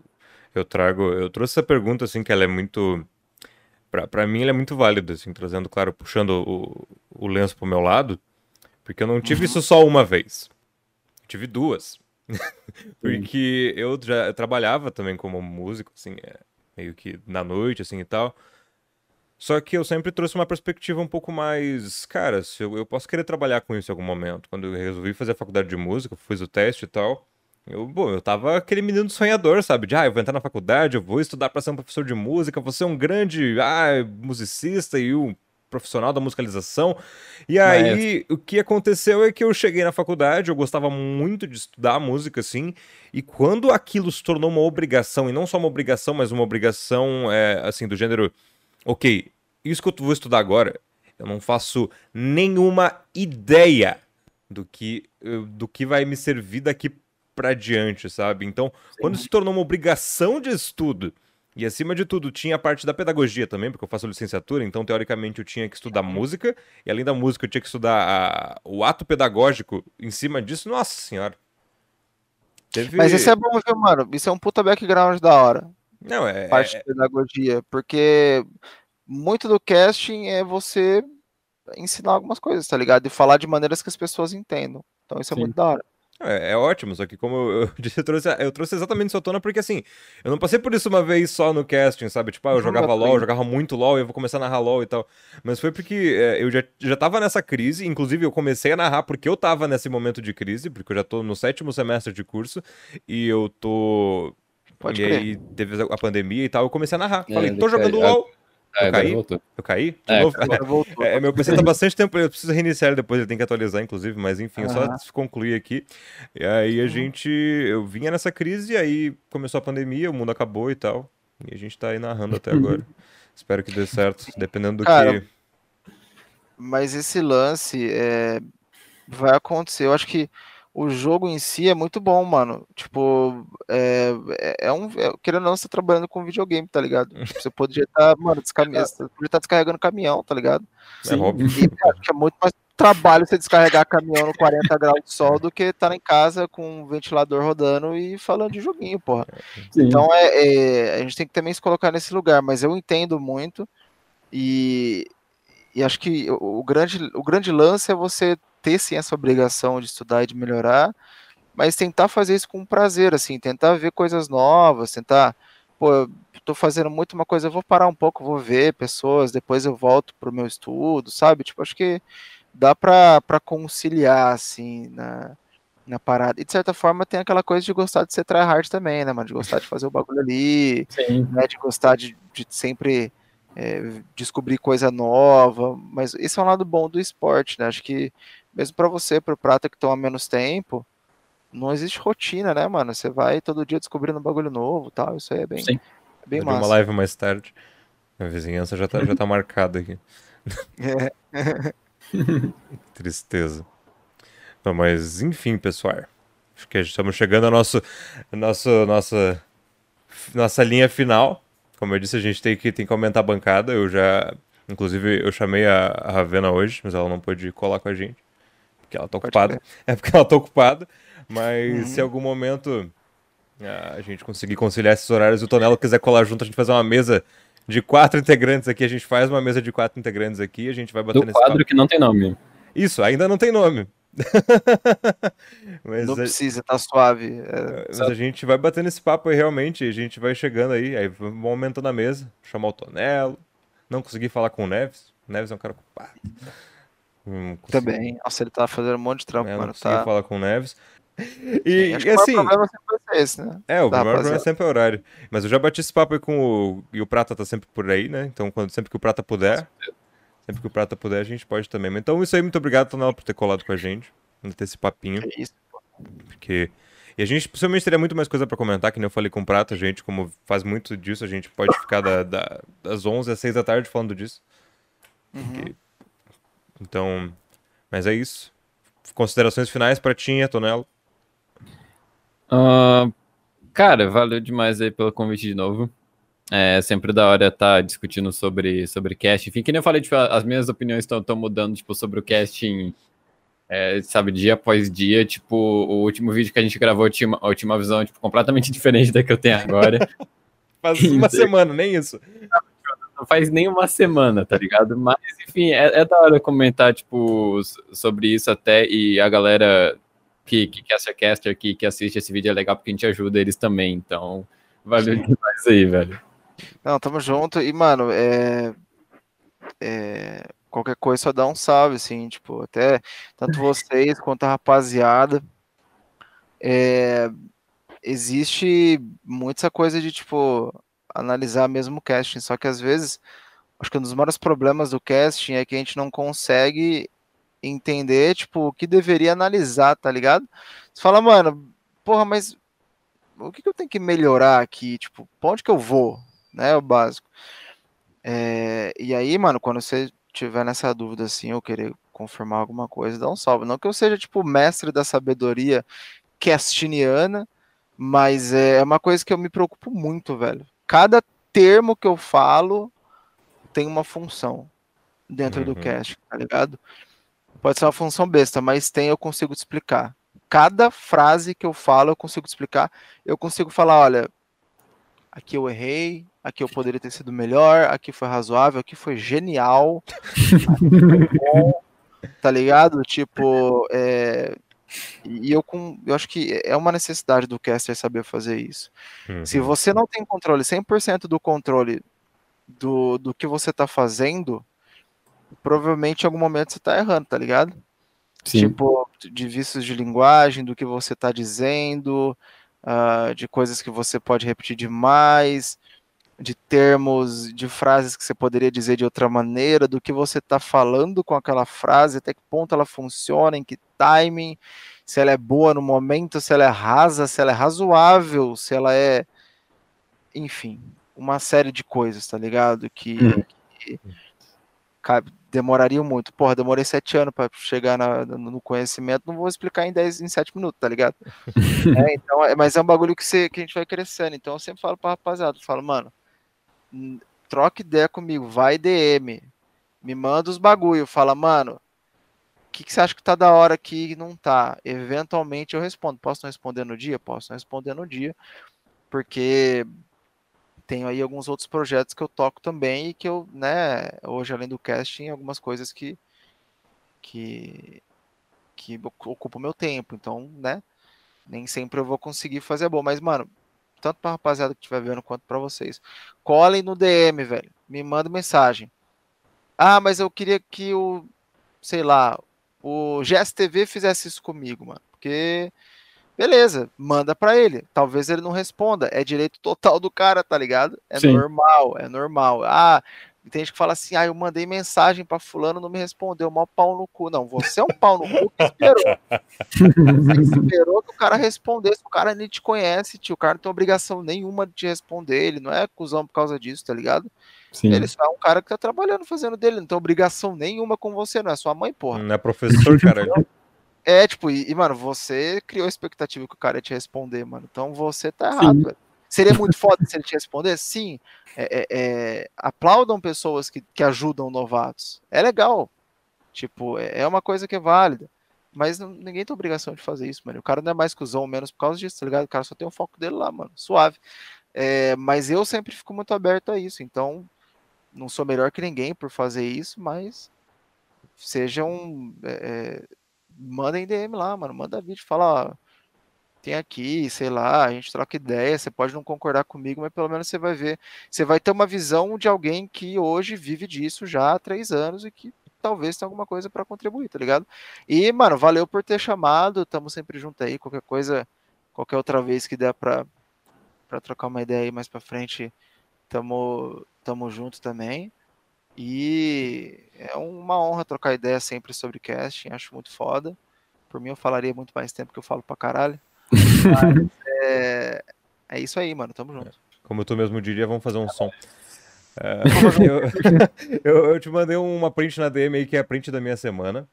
Eu trago, eu trouxe essa pergunta assim que ela é muito, pra, pra mim ela é muito válida assim, trazendo, claro, puxando o, o lenço pro meu lado, porque eu não tive Uhum. isso só uma vez, eu tive duas, porque eu já eu trabalhava também como músico, assim, é, meio que na noite, assim e tal. Só que eu sempre trouxe uma perspectiva um pouco mais, cara, se eu, eu posso querer trabalhar com isso em algum momento. Quando eu resolvi fazer a faculdade de música, fiz o teste e tal. Eu, bom, eu tava aquele menino sonhador, sabe? De, ah, eu vou entrar na faculdade, eu vou estudar pra ser um professor de música, vou ser um grande, ah, musicista e um profissional da musicalização. E aí, o que aconteceu é que eu cheguei na faculdade, eu gostava muito de estudar música, assim, e quando aquilo se tornou uma obrigação, e não só uma obrigação, mas uma obrigação, é, assim, do gênero, ok, isso que eu vou estudar agora, eu não faço nenhuma ideia do que, eh, do que vai me servir daqui pra diante, sabe? Então, quando se tornou uma obrigação de estudo, e acima de tudo tinha a parte da pedagogia também, porque eu faço licenciatura, então teoricamente eu tinha que estudar música, e além da música eu tinha que estudar a- o ato pedagógico em cima disso, nossa senhora. Teve... Mas isso é bom, viu, mano? Isso é um puta background da hora. Não, é, parte é- de pedagogia, porque muito do casting é você ensinar algumas coisas, tá ligado? E falar de maneiras que as pessoas entendam. Então isso é Sim. muito da hora. É, é ótimo, só que como eu, eu disse, eu trouxe, eu trouxe exatamente isso à tona porque assim, eu não passei por isso uma vez só no casting, sabe? Tipo, ah, eu jogava LOL, eu jogava muito LOL e eu vou começar a narrar LOL e tal. Mas foi porque é, eu já, já tava nessa crise, inclusive eu comecei a narrar porque eu tava nesse momento de crise, porque eu já tô no sétimo semestre de curso e eu tô. Pode e crer. aí teve a pandemia e tal, eu comecei a narrar. É, Falei, tô jogando caiu. LOL. É, Eu caí? voltou. Eu caí? De É, novo? Agora voltou. É, meu PC tá bastante tempo, eu preciso reiniciar ele depois, ele tem que atualizar, inclusive, mas enfim, só Aham. concluir aqui. E aí a gente, eu vinha nessa crise, e aí começou a pandemia, o mundo acabou e tal, e a gente tá aí narrando até agora. Espero que dê certo, dependendo do Cara, que... Mas esse lance é, vai acontecer. Eu acho que o jogo em si é muito bom, mano. Tipo, é, é- é um. é- querendo ou não, você tá trabalhando com videogame, tá ligado? Tipo, você poderia estar, mano, descame... você poderia estar descarregando caminhão, tá ligado? É Sim. óbvio. E acho que é muito mais trabalho você descarregar caminhão no 40 graus de sol do que estar em casa com um ventilador rodando e falando de joguinho, porra. Sim. Então é, é, a gente tem que também se colocar nesse lugar, mas eu entendo muito e, e acho que o, o grande, o grande lance é você ter sim essa obrigação de estudar e de melhorar, mas tentar fazer isso com prazer, assim, tentar ver coisas novas, tentar, pô, eu tô fazendo muito uma coisa, eu vou parar um pouco, vou ver pessoas, depois eu volto pro meu estudo, sabe? Tipo, acho que dá pra, pra conciliar, assim, na, na parada. E de certa forma tem aquela coisa de gostar de ser tryhard também, né, mano? De gostar de fazer o bagulho ali, Sim. né? De gostar de, de sempre é, descobrir coisa nova. Mas esse é um lado bom do esporte, né? Acho que mesmo pra você, pro Prata que toma menos tempo, não existe rotina, né, mano? Você vai todo dia descobrindo um bagulho novo tal. Isso aí é bem, Sim. é bem vi uma massa. live mais tarde, a vizinhança já tá, já tá marcada aqui. É. Tristeza. Não, mas enfim, pessoal. Acho que estamos chegando à nosso, nosso, nossa, nossa linha final. Como eu disse, a gente tem que, tem que aumentar a bancada. Eu já. Inclusive, eu chamei a, a Ravena hoje, mas ela não pôde colar com a gente. Porque ela tá ocupada. É porque ela tá ocupada. Mas Uhum. se em algum momento ah, a gente conseguir conciliar esses horários e o Tonelo quiser colar junto, a gente fazer uma mesa de quatro integrantes aqui. A gente faz uma mesa de quatro integrantes aqui. A gente vai bater Do nesse papo. quadro que não tem nome. Isso, ainda não tem nome. mas, Não a, precisa, tá suave. É, mas a gente vai batendo esse papo aí realmente, a gente vai chegando aí, aí vamos aumentando a mesa, chamar o Tonelo, não consegui falar com o Neves, o Neves é um cara ocupado. Não consegui- também. Nossa, ele tá fazendo um monte de trampo, não mano. consegui Tá... falar com o Neves. E, e o assim, maior problema sempre vai ser esse, né? é, o problema é rapaziada. sempre o horário. Mas eu já bati esse papo aí com o. E o Prata tá sempre por aí, né? Então, quando, sempre que o Prata puder, sempre que o Prata puder, a gente pode também. Então, isso aí, muito obrigado, Tonelo, por ter colado com a gente, por ter esse papinho. É isso. pô. Porque. E a gente possivelmente teria muito mais coisa para comentar, que nem eu falei com o Prato, a gente, como faz muito disso, a gente pode ficar da, da, das 11 às 6 da tarde falando disso. Porque... Então, mas é isso. Considerações finais para Tinha, Tonelo? Uh, cara, valeu demais aí pelo convite de novo. É sempre da hora estar tá discutindo sobre, sobre casting. Enfim, que nem eu falei, tipo, as minhas opiniões estão mudando, tipo, sobre o casting, é, sabe, dia após dia. Tipo, o último vídeo que a gente gravou tinha tinha uma visão, tipo, completamente diferente da que eu tenho agora. Faz uma semana, nem isso. Não faz nem uma semana, tá ligado? Mas, enfim, é, é da hora comentar, tipo, sobre isso até, e a galera que, que quer ser caster, que, que assiste esse vídeo é legal, porque a gente ajuda eles também, então, valeu demais aí, velho. Não, tamo junto. E, mano, é, é, qualquer coisa só dá um salve, assim, tipo, até tanto vocês quanto a rapaziada. É, existe muita coisa de, tipo, analisar mesmo o casting, só que às vezes, acho que um dos maiores problemas do casting é que a gente não consegue entender, tipo, o que deveria analisar, tá ligado? Você fala, mano, porra, mas o que, que eu tenho que melhorar aqui? Tipo, pra onde que eu vou? né? O básico. É, e aí, mano, quando você tiver nessa dúvida assim, ou querer confirmar alguma coisa, dá um salve. Não que eu seja, tipo, mestre da sabedoria castiniana, mas é uma coisa que eu me preocupo muito, velho. Cada termo que eu falo tem uma função dentro uhum. do cast, tá ligado? Pode ser uma função besta, mas tem, eu consigo te explicar. Cada frase que eu falo, eu consigo te explicar. Eu consigo falar, olha, aqui eu errei, aqui eu poderia ter sido melhor, aqui foi razoável, aqui foi genial, bom, tá ligado? Tipo, é, e eu com, eu acho que é uma necessidade do caster saber fazer isso. Uhum. Se você não tem controle, 100% do controle do, do que você tá fazendo, provavelmente em algum momento você tá errando, tá ligado? Sim. Tipo, de vícios de linguagem, do que você tá dizendo, uh, de coisas que você pode repetir demais, de termos, de frases que você poderia dizer de outra maneira, do que você está falando com aquela frase, até que ponto ela funciona, em que timing, se ela é boa no momento, se ela é rasa, se ela é razoável, se ela é. Enfim, uma série de coisas, tá ligado? Que, hum. que demoraria muito. Porra, demorei sete anos para chegar na, no conhecimento, não vou explicar em dez, em sete minutos, tá ligado? é, então, é, mas é um bagulho que, você, que a gente vai crescendo. Então eu sempre falo pra rapaziada, eu falo, mano, troca ideia comigo, vai DM, me manda os bagulho, fala, mano, o que, que você acha que tá da hora aqui e não tá? Eventualmente eu respondo. Posso não responder no dia? Posso não responder no dia, porque tenho aí alguns outros projetos que eu toco também e que eu, né, hoje além do casting, algumas coisas que que que ocupam meu tempo, então, né, nem sempre eu vou conseguir fazer bom, mas mano, tanto pra rapaziada que estiver vendo quanto para vocês. Colhem no DM, velho. Me manda mensagem. Ah, mas eu queria que o, sei lá, o GSTV fizesse isso comigo, mano. Porque beleza, manda para ele. Talvez ele não responda. É direito total do cara, tá ligado? É Sim. normal, é normal. Ah, tem gente que fala assim: ah, eu mandei mensagem para fulano, não me respondeu, mal pau no cu. Não, você é um pau no cu que esperou. você esperou que o cara respondesse, o cara nem te conhece, tio. O cara não tem obrigação nenhuma de te responder, ele não é cuzão por causa disso, tá ligado? Sim. Ele só é um cara que tá trabalhando, fazendo dele, não tem obrigação nenhuma com você, não é sua mãe, porra. Não é professor, cara. É, tipo, e, e, mano, você criou a expectativa que o cara ia te responder, mano. Então você tá errado, velho. Seria muito foda se ele te responder? Sim. É, é, é, aplaudam pessoas que, que ajudam novatos. É legal. Tipo, é, é uma coisa que é válida. Mas não, ninguém tem obrigação de fazer isso, mano. O cara não é mais cuzão menos por causa disso, tá ligado? O cara só tem o foco dele lá, mano. Suave. É, mas eu sempre fico muito aberto a isso. Então, não sou melhor que ninguém por fazer isso, mas sejam. É, é mandem DM lá, mano. Manda vídeo, fala, ó, tem aqui, sei lá, a gente troca ideia, você pode não concordar comigo, mas pelo menos você vai ver, você vai ter uma visão de alguém que hoje vive disso já há três anos e que talvez tenha alguma coisa para contribuir, tá ligado? E, mano, valeu por ter chamado, estamos sempre junto aí, qualquer coisa, qualquer outra vez que der para para trocar uma ideia aí mais para frente, tamo, tamo junto também. E é uma honra trocar ideia sempre sobre casting, acho muito foda Por mim, eu falaria muito mais tempo que eu falo pra caralho. Mas, é, é isso aí, mano. Tamo junto. Como tu mesmo diria, vamos fazer um som. É, eu, eu, eu te mandei uma print na DM aí que é a print da minha semana.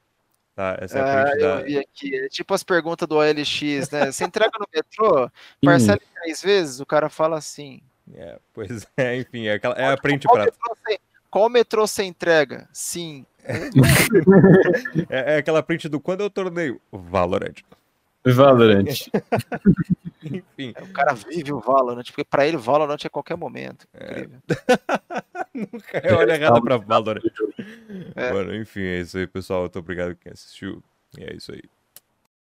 Tá, essa é a Ah, print eu da. vi aqui. É tipo as perguntas do OLX, né? Você entrega no metrô, parcela em três vezes, o cara fala assim. É, pois é, enfim, é, aquela, é a print qual, prata. metrô você, qual metrô você entrega? Sim. É, é aquela print do quando eu torneio Valorant. Valorant. Enfim, O cara vive o Valorant, porque pra ele o Valorant é qualquer momento. Incrível. nunca é hora errada pra Valorant. É. Mano, enfim, é isso aí, pessoal. Muito obrigado quem assistiu. E é isso aí.